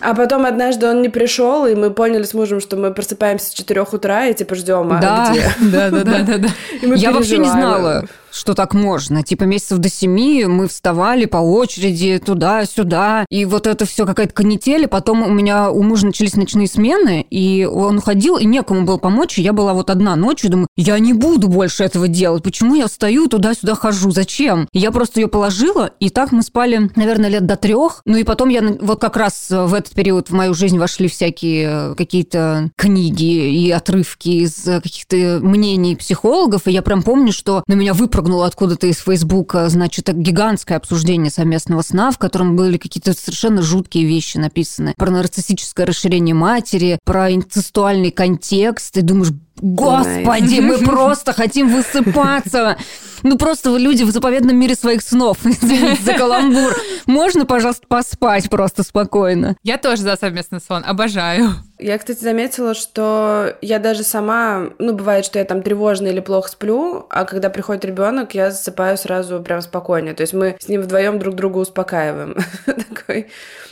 А потом однажды он не пришел, и мы поняли с мужем, что мы просыпаемся с 4 утра и типа ждем, а да, где? Да, да, да, да, да. Я вообще не знала что так можно. Типа месяцев до семи мы вставали по очереди туда-сюда, и вот это все какая-то канитель, и потом у меня у мужа начались ночные смены, и он уходил, и некому было помочь, и я была вот одна ночью, думаю, я не буду больше этого делать, почему я стою туда-сюда хожу, зачем? И я просто ее положила, и так мы спали, наверное, лет до трех, ну и потом я вот как раз в этот период в мою жизнь вошли всякие какие-то книги и отрывки из каких-то мнений психологов, и я прям помню, что на меня выпрыгнуло откуда-то из Фейсбука, значит, гигантское обсуждение совместного сна, в котором были какие-то совершенно жуткие вещи написаны. Про нарциссическое расширение матери, про инцестуальный контекст. И думаешь, Господи, мы просто хотим высыпаться. Ну, просто люди в заповедном мире своих снов. За каламбур. Можно, пожалуйста, поспать просто спокойно? Я тоже за совместный сон. Обожаю. Я, кстати, заметила, что я даже сама, ну, бывает, что я там тревожно или плохо сплю, а когда приходит ребенок, я засыпаю сразу прям спокойнее. То есть мы с ним вдвоем друг друга успокаиваем. Такой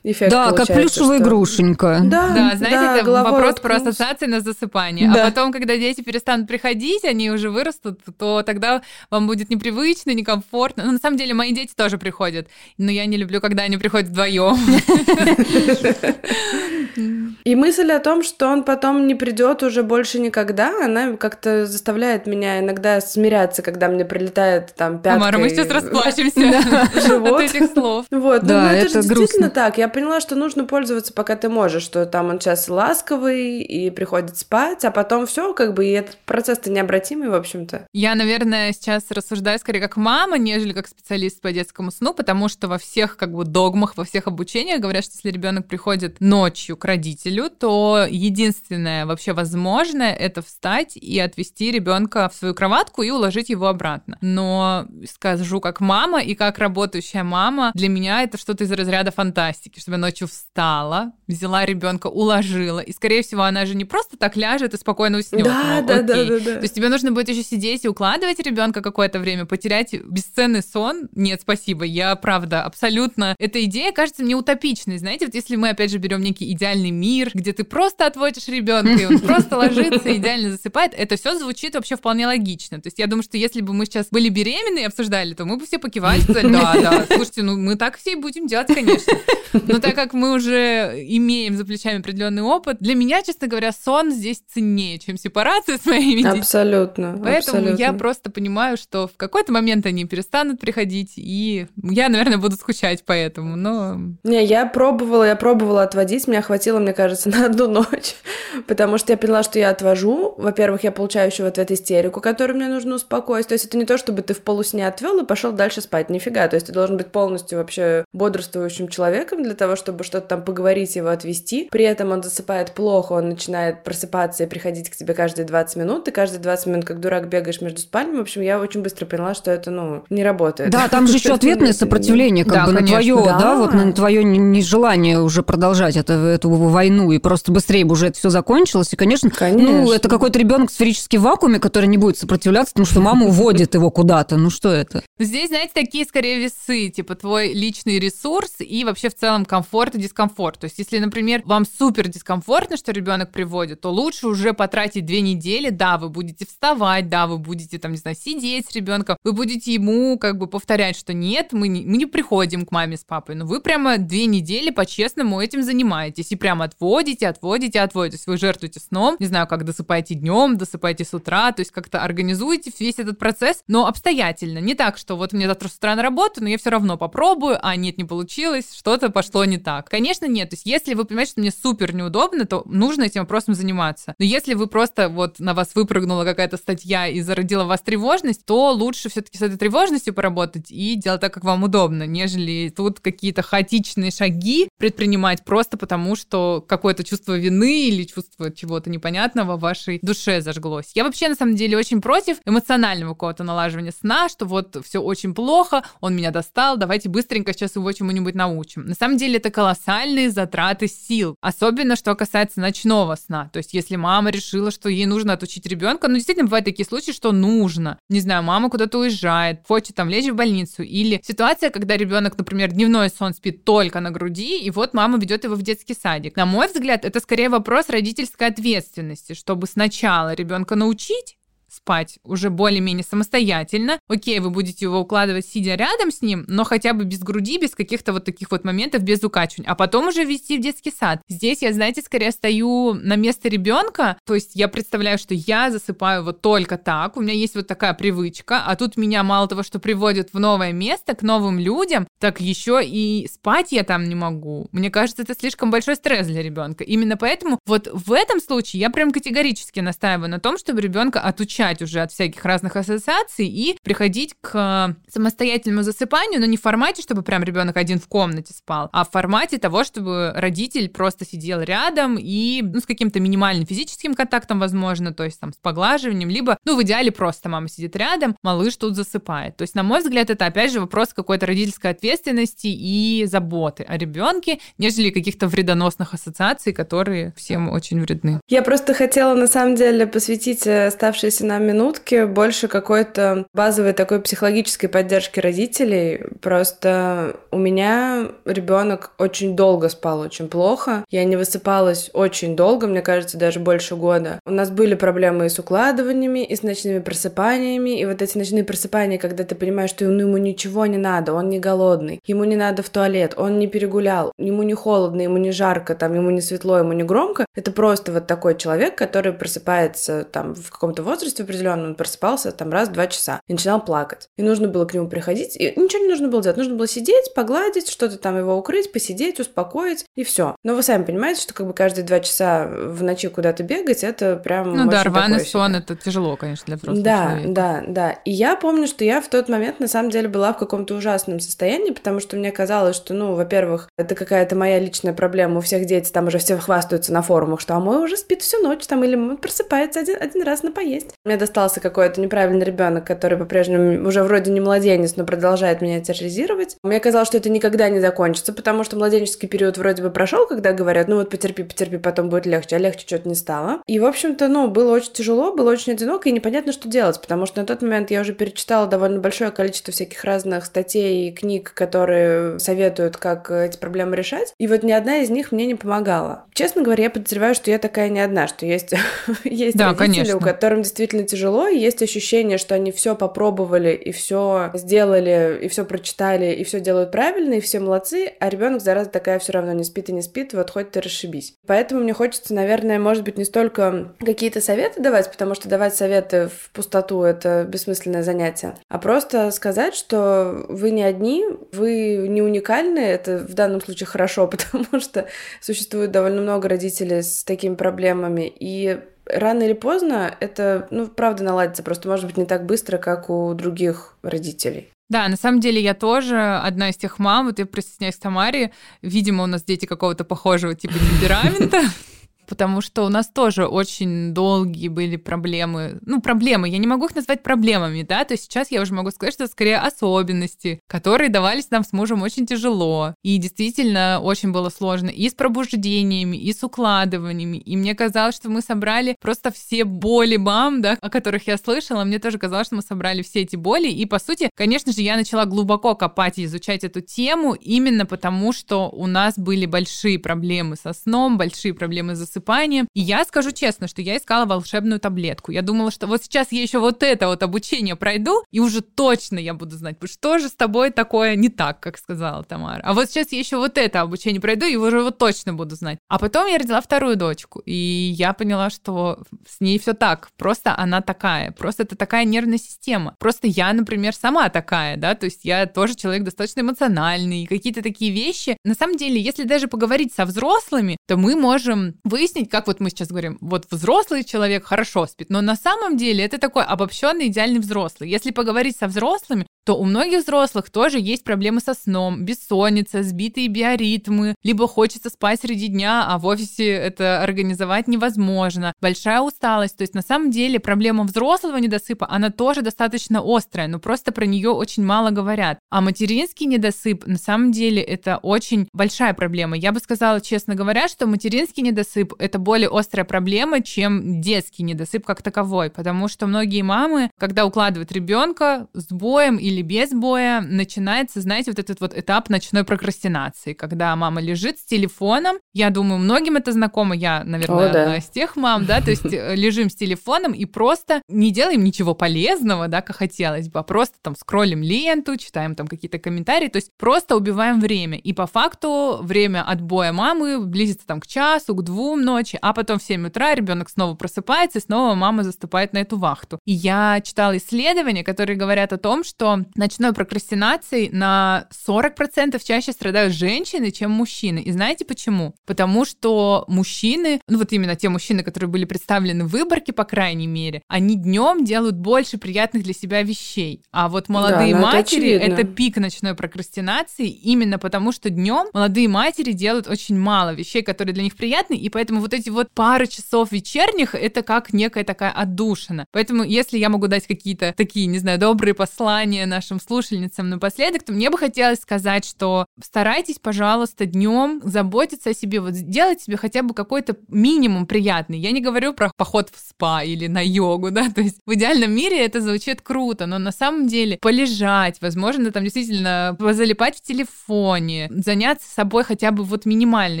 эффект Да, как плюшевая что... игрушенька. Да, да знаете, да, это вопрос про ассоциации на засыпание. А да. А потом, когда дети перестанут приходить, они уже вырастут, то тогда вам будет непривычно, некомфортно. Ну, на самом деле, мои дети тоже приходят, но я не люблю, когда они приходят вдвоем. И мысль о том, что он потом не придет уже больше никогда, она как-то заставляет меня иногда смиряться, когда мне прилетает там пяткой... Тамара, мы сейчас расплачемся от этих слов. Вот, ну, ну это же действительно так. Я поняла, что нужно пользоваться, пока ты можешь, что там он сейчас ласковый и приходит спать, а потом все, как бы, и этот процесс-то необратимый, в общем-то. Я, наверное, сейчас рассуждаю скорее как мама, нежели как специалист по детскому сну, потому что во всех, как бы, догмах, во всех обучениях говорят, что если ребенок приходит ночью к родителю, то то единственное вообще возможное это встать и отвести ребенка в свою кроватку и уложить его обратно. Но скажу как мама и как работающая мама, для меня это что-то из разряда фантастики, чтобы я ночью встала, взяла ребенка, уложила, и скорее всего она же не просто так ляжет и спокойно уснет. Да, ну, да, да, да, да. То есть тебе нужно будет еще сидеть и укладывать ребенка какое-то время, потерять бесценный сон. Нет, спасибо, я правда абсолютно. Эта идея кажется мне утопичной, знаете, вот если мы опять же берем некий идеальный мир, где ты просто отводишь ребенка, и он просто ложится, идеально засыпает, это все звучит вообще вполне логично. То есть я думаю, что если бы мы сейчас были беременны и обсуждали, то мы бы все покивали, сказали, да, да, слушайте, ну мы так все и будем делать, конечно. Но так как мы уже имеем за плечами определенный опыт, для меня, честно говоря, сон здесь ценнее, чем сепарация с моими детьми. Абсолютно. Поэтому абсолютно. я просто понимаю, что в какой-то момент они перестанут приходить, и я, наверное, буду скучать по этому, но... Не, я пробовала, я пробовала отводить, меня хватило, мне кажется, на одну ночь, потому что я поняла, что я отвожу. Во-первых, я получаю еще вот эту истерику, которую мне нужно успокоить. То есть это не то, чтобы ты в полусне отвел и пошел дальше спать. Нифига. То есть ты должен быть полностью вообще бодрствующим человеком для того, чтобы что-то там поговорить, его отвести. При этом он засыпает плохо, он начинает просыпаться и приходить к тебе каждые 20 минут. Ты каждые 20 минут как дурак бегаешь между спальнями. В общем, я очень быстро поняла, что это, ну, не работает. Да, там же еще ответное сопротивление, как бы на твое, да, вот на твое нежелание уже продолжать эту войну и просто быстрее бы уже это все закончилось. И, конечно, ну, это какой-то ребенок в сферическом вакууме, который не будет сопротивляться, потому что мама уводит его куда-то. Ну что это? Здесь, знаете, такие скорее весы, типа твой личный ресурс и вообще в целом комфорт и дискомфорт. То есть, если, например, вам супер дискомфортно, что ребенок приводит, то лучше уже потратить две недели. Да, вы будете вставать, да, вы будете там, не знаю, сидеть с ребенком, вы будете ему как бы повторять, что нет, мы не, мы не приходим к маме с папой, но вы прямо две недели по-честному этим занимаетесь и прямо отводите, отводите, отводите. Вы жертвуете сном, не знаю, как досыпаете днем, досыпаете с утра, то есть как-то организуете весь этот процесс, но обстоятельно. Не так, что вот мне завтра с утра на работу, но я все равно попробую, а нет, не получилось, что-то пошло не так. Конечно, нет. То есть если вы понимаете, что мне супер неудобно, то нужно этим вопросом заниматься. Но если вы просто вот на вас выпрыгнула какая-то статья и зародила в вас тревожность, то лучше все-таки с этой тревожностью поработать и делать так, как вам удобно, нежели тут какие-то хаотичные шаги предпринимать просто потому, что какое-то чувство вины или чувство чего-то непонятного в вашей душе зажглось. Я вообще, на самом деле, очень против эмоционального какого-то налаживания сна, что вот все очень плохо, он меня достал, давайте быстренько сейчас его чему-нибудь научим. На самом деле это колоссальные затраты сил, особенно что касается ночного сна. То есть если мама решила, что ей нужно отучить ребенка, ну действительно бывают такие случаи, что нужно. Не знаю, мама куда-то уезжает, хочет там лечь в больницу, или ситуация, когда ребенок, например, дневной сон спит только на груди, и вот мама ведет его в детский садик. На мой взгляд, это скорее вопрос родительской ответственности, чтобы сначала ребенка научить, спать уже более-менее самостоятельно. Окей, вы будете его укладывать сидя рядом с ним, но хотя бы без груди, без каких-то вот таких вот моментов, без укачивания. А потом уже вести в детский сад. Здесь я, знаете, скорее стою на место ребенка, то есть я представляю, что я засыпаю вот только так, у меня есть вот такая привычка, а тут меня мало того, что приводят в новое место, к новым людям, так еще и спать я там не могу. Мне кажется, это слишком большой стресс для ребенка. Именно поэтому вот в этом случае я прям категорически настаиваю на том, чтобы ребенка отучать отключать уже от всяких разных ассоциаций и приходить к самостоятельному засыпанию, но не в формате, чтобы прям ребенок один в комнате спал, а в формате того, чтобы родитель просто сидел рядом и ну, с каким-то минимальным физическим контактом, возможно, то есть там с поглаживанием, либо, ну, в идеале просто мама сидит рядом, малыш тут засыпает. То есть, на мой взгляд, это опять же вопрос какой-то родительской ответственности и заботы о ребенке, нежели каких-то вредоносных ассоциаций, которые всем очень вредны. Я просто хотела, на самом деле, посвятить оставшиеся на минутке больше какой-то базовой такой психологической поддержки родителей. Просто у меня ребенок очень долго спал очень плохо. Я не высыпалась очень долго, мне кажется, даже больше года. У нас были проблемы и с укладываниями, и с ночными просыпаниями. И вот эти ночные просыпания, когда ты понимаешь, что ему ничего не надо, он не голодный, ему не надо в туалет, он не перегулял, ему не холодно, ему не жарко, там, ему не светло, ему не громко. Это просто вот такой человек, который просыпается там в каком-то возрасте, количестве определенном. Он просыпался там раз в два часа и начинал плакать. И нужно было к нему приходить. И ничего не нужно было делать. Нужно было сидеть, погладить, что-то там его укрыть, посидеть, успокоить, и все. Но вы сами понимаете, что как бы каждые два часа в ночи куда-то бегать, это прям Ну да, рваный сон, это тяжело, конечно, для взрослого да, человека. Да, да, И я помню, что я в тот момент на самом деле была в каком-то ужасном состоянии, потому что мне казалось, что, ну, во-первых, это какая-то моя личная проблема. У всех дети там уже все хвастаются на форумах, что а мой уже спит всю ночь там, или просыпается один, один раз на поесть. Мне достался какой-то неправильный ребенок, который по-прежнему уже вроде не младенец, но продолжает меня терроризировать. Мне казалось, что это никогда не закончится, потому что младенческий период вроде бы прошел, когда говорят, ну вот потерпи, потерпи, потом будет легче, а легче что-то не стало. И, в общем-то, ну, было очень тяжело, было очень одиноко, и непонятно, что делать, потому что на тот момент я уже перечитала довольно большое количество всяких разных статей и книг, которые советуют, как эти проблемы решать. И вот ни одна из них мне не помогала. Честно говоря, я подозреваю, что я такая не одна, что есть, есть да, родители, конечно. у которых действительно тяжело, и есть ощущение, что они все попробовали и все сделали, и все прочитали, и все делают правильно, и все молодцы, а ребенок, зараза, такая все равно не спит и не спит, вот хоть ты расшибись. Поэтому мне хочется, наверное, может быть, не столько какие-то советы давать, потому что давать советы в пустоту — это бессмысленное занятие, а просто сказать, что вы не одни, вы не уникальны, это в данном случае хорошо, потому что существует довольно много родителей с такими проблемами, и рано или поздно это, ну, правда наладится, просто может быть не так быстро, как у других родителей. Да, на самом деле я тоже одна из тех мам, вот я присоединяюсь к Тамаре, видимо, у нас дети какого-то похожего типа темперамента, потому что у нас тоже очень долгие были проблемы. Ну, проблемы, я не могу их назвать проблемами, да, то есть сейчас я уже могу сказать, что это скорее особенности, которые давались нам с мужем очень тяжело. И действительно очень было сложно и с пробуждениями, и с укладываниями. И мне казалось, что мы собрали просто все боли мам, да, о которых я слышала. Мне тоже казалось, что мы собрали все эти боли. И, по сути, конечно же, я начала глубоко копать и изучать эту тему именно потому, что у нас были большие проблемы со сном, большие проблемы с засыпанием, засыпанием. И я скажу честно, что я искала волшебную таблетку. Я думала, что вот сейчас я еще вот это вот обучение пройду, и уже точно я буду знать, что же с тобой такое не так, как сказала Тамара. А вот сейчас я еще вот это обучение пройду, и уже вот точно буду знать. А потом я родила вторую дочку, и я поняла, что с ней все так. Просто она такая. Просто это такая нервная система. Просто я, например, сама такая, да, то есть я тоже человек достаточно эмоциональный, какие-то такие вещи. На самом деле, если даже поговорить со взрослыми, то мы можем выяснить, выяснить, как вот мы сейчас говорим, вот взрослый человек хорошо спит, но на самом деле это такой обобщенный идеальный взрослый. Если поговорить со взрослыми, то у многих взрослых тоже есть проблемы со сном, бессонница, сбитые биоритмы, либо хочется спать среди дня, а в офисе это организовать невозможно, большая усталость. То есть на самом деле проблема взрослого недосыпа, она тоже достаточно острая, но просто про нее очень мало говорят. А материнский недосып, на самом деле, это очень большая проблема. Я бы сказала, честно говоря, что материнский недосып — это более острая проблема, чем детский недосып как таковой, потому что многие мамы, когда укладывают ребенка с боем или или без боя начинается, знаете, вот этот вот этап ночной прокрастинации, когда мама лежит с телефоном. Я думаю, многим это знакомо. Я, наверное, О, да. одна из тех мам, да, то есть э, лежим с телефоном и просто не делаем ничего полезного, да, как хотелось бы, а просто там скроллим ленту, читаем там какие-то комментарии, то есть просто убиваем время. И по факту время отбоя мамы близится там к часу, к двум ночи, а потом в 7 утра ребенок снова просыпается, и снова мама заступает на эту вахту. И я читала исследования, которые говорят о том, что ночной прокрастинацией на 40% чаще страдают женщины, чем мужчины. И знаете почему? Потому что мужчины, ну вот именно те мужчины, которые были представлены в выборке, по крайней мере, они днем делают больше приятных для себя вещей. А вот молодые да, матери это, это пик ночной прокрастинации именно потому, что днем молодые матери делают очень мало вещей, которые для них приятны, и поэтому вот эти вот пары часов вечерних это как некая такая отдушина. Поэтому если я могу дать какие-то такие, не знаю, добрые послания нашим слушательницам напоследок, то мне бы хотелось сказать, что старайтесь, пожалуйста, днем заботиться о себе, вот сделать себе хотя бы какой-то минимум приятный. Я не говорю про поход в спа или на йогу, да, то есть в идеальном мире это звучит круто, но на самом деле полежать, возможно, там действительно позалипать в телефоне, заняться собой хотя бы вот минимально,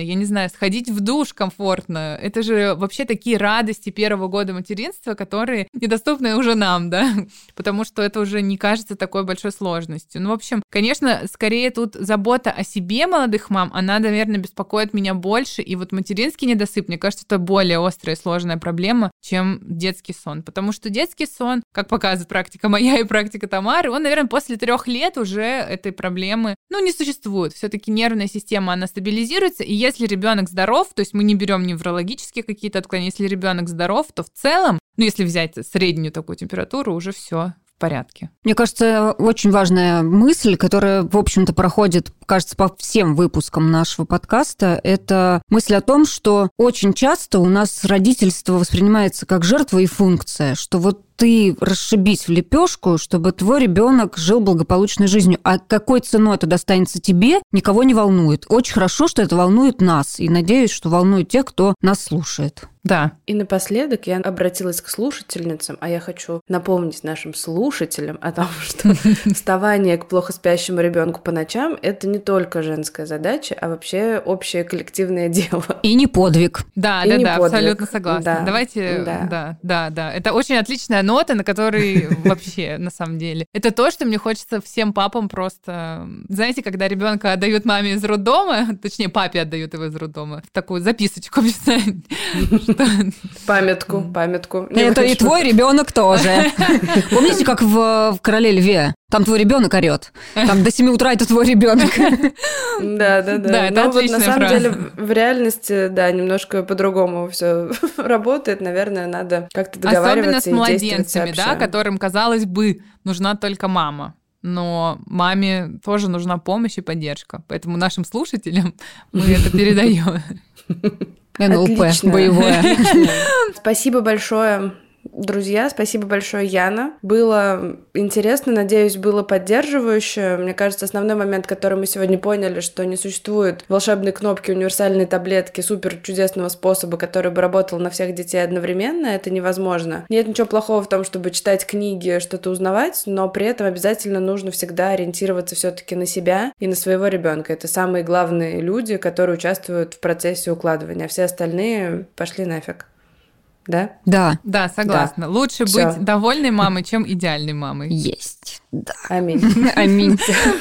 я не знаю, сходить в душ комфортно. Это же вообще такие радости первого года материнства, которые недоступны уже нам, да, потому что это уже не кажется такой такой большой сложностью. Ну, в общем, конечно, скорее тут забота о себе молодых мам, она, наверное, беспокоит меня больше. И вот материнский недосып, мне кажется, это более острая и сложная проблема, чем детский сон. Потому что детский сон, как показывает практика моя и практика Тамары, он, наверное, после трех лет уже этой проблемы, ну, не существует. Все-таки нервная система, она стабилизируется. И если ребенок здоров, то есть мы не берем неврологические какие-то отклонения, если ребенок здоров, то в целом, ну, если взять среднюю такую температуру, уже все порядке. Мне кажется, очень важная мысль, которая, в общем-то, проходит, кажется, по всем выпускам нашего подкаста, это мысль о том, что очень часто у нас родительство воспринимается как жертва и функция, что вот ты расшибись в лепешку, чтобы твой ребенок жил благополучной жизнью. А какой ценой это достанется тебе, никого не волнует. Очень хорошо, что это волнует нас. И надеюсь, что волнует тех, кто нас слушает. Да. И напоследок я обратилась к слушательницам, а я хочу напомнить нашим слушателям о том, что вставание к плохо спящему ребенку по ночам – это не только женская задача, а вообще общее коллективное дело. И не подвиг. Да, да, да, абсолютно согласна. Давайте, да, да, да. Это очень отличная нота, на которой вообще, на самом деле. Это то, что мне хочется всем папам просто... Знаете, когда ребенка отдают маме из роддома, точнее, папе отдают его из роддома, в такую записочку писать. Памятку, памятку. Это и твой ребенок тоже. Помните, как в «Короле льве»? Там твой ребенок орет. Там до 7 утра это твой ребенок. Да, да, да. Да, это Но вот на самом деле в реальности, да, немножко по-другому все работает. Наверное, надо как-то договариваться Особенно с младенцами, да, которым, казалось бы, нужна только мама но маме тоже нужна помощь и поддержка. Поэтому нашим слушателям мы это передаем. НЛП боевое. Спасибо большое Друзья, спасибо большое, Яна. Было интересно, надеюсь, было поддерживающе. Мне кажется, основной момент, который мы сегодня поняли, что не существует волшебной кнопки, универсальной таблетки, супер чудесного способа, который бы работал на всех детей одновременно, это невозможно. Нет ничего плохого в том, чтобы читать книги, что-то узнавать, но при этом обязательно нужно всегда ориентироваться все-таки на себя и на своего ребенка. Это самые главные люди, которые участвуют в процессе укладывания, а все остальные пошли нафиг да? Да. Да, согласна. Да. Лучше Всё. быть довольной мамой, чем идеальной мамой. Есть. Да. Аминь. Аминь.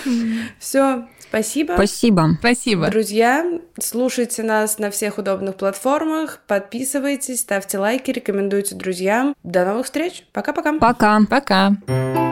Все. Спасибо. Спасибо. Спасибо. Друзья, слушайте нас на всех удобных платформах, подписывайтесь, ставьте лайки, рекомендуйте друзьям. До новых встреч. Пока-пока. Пока. Пока. Пока.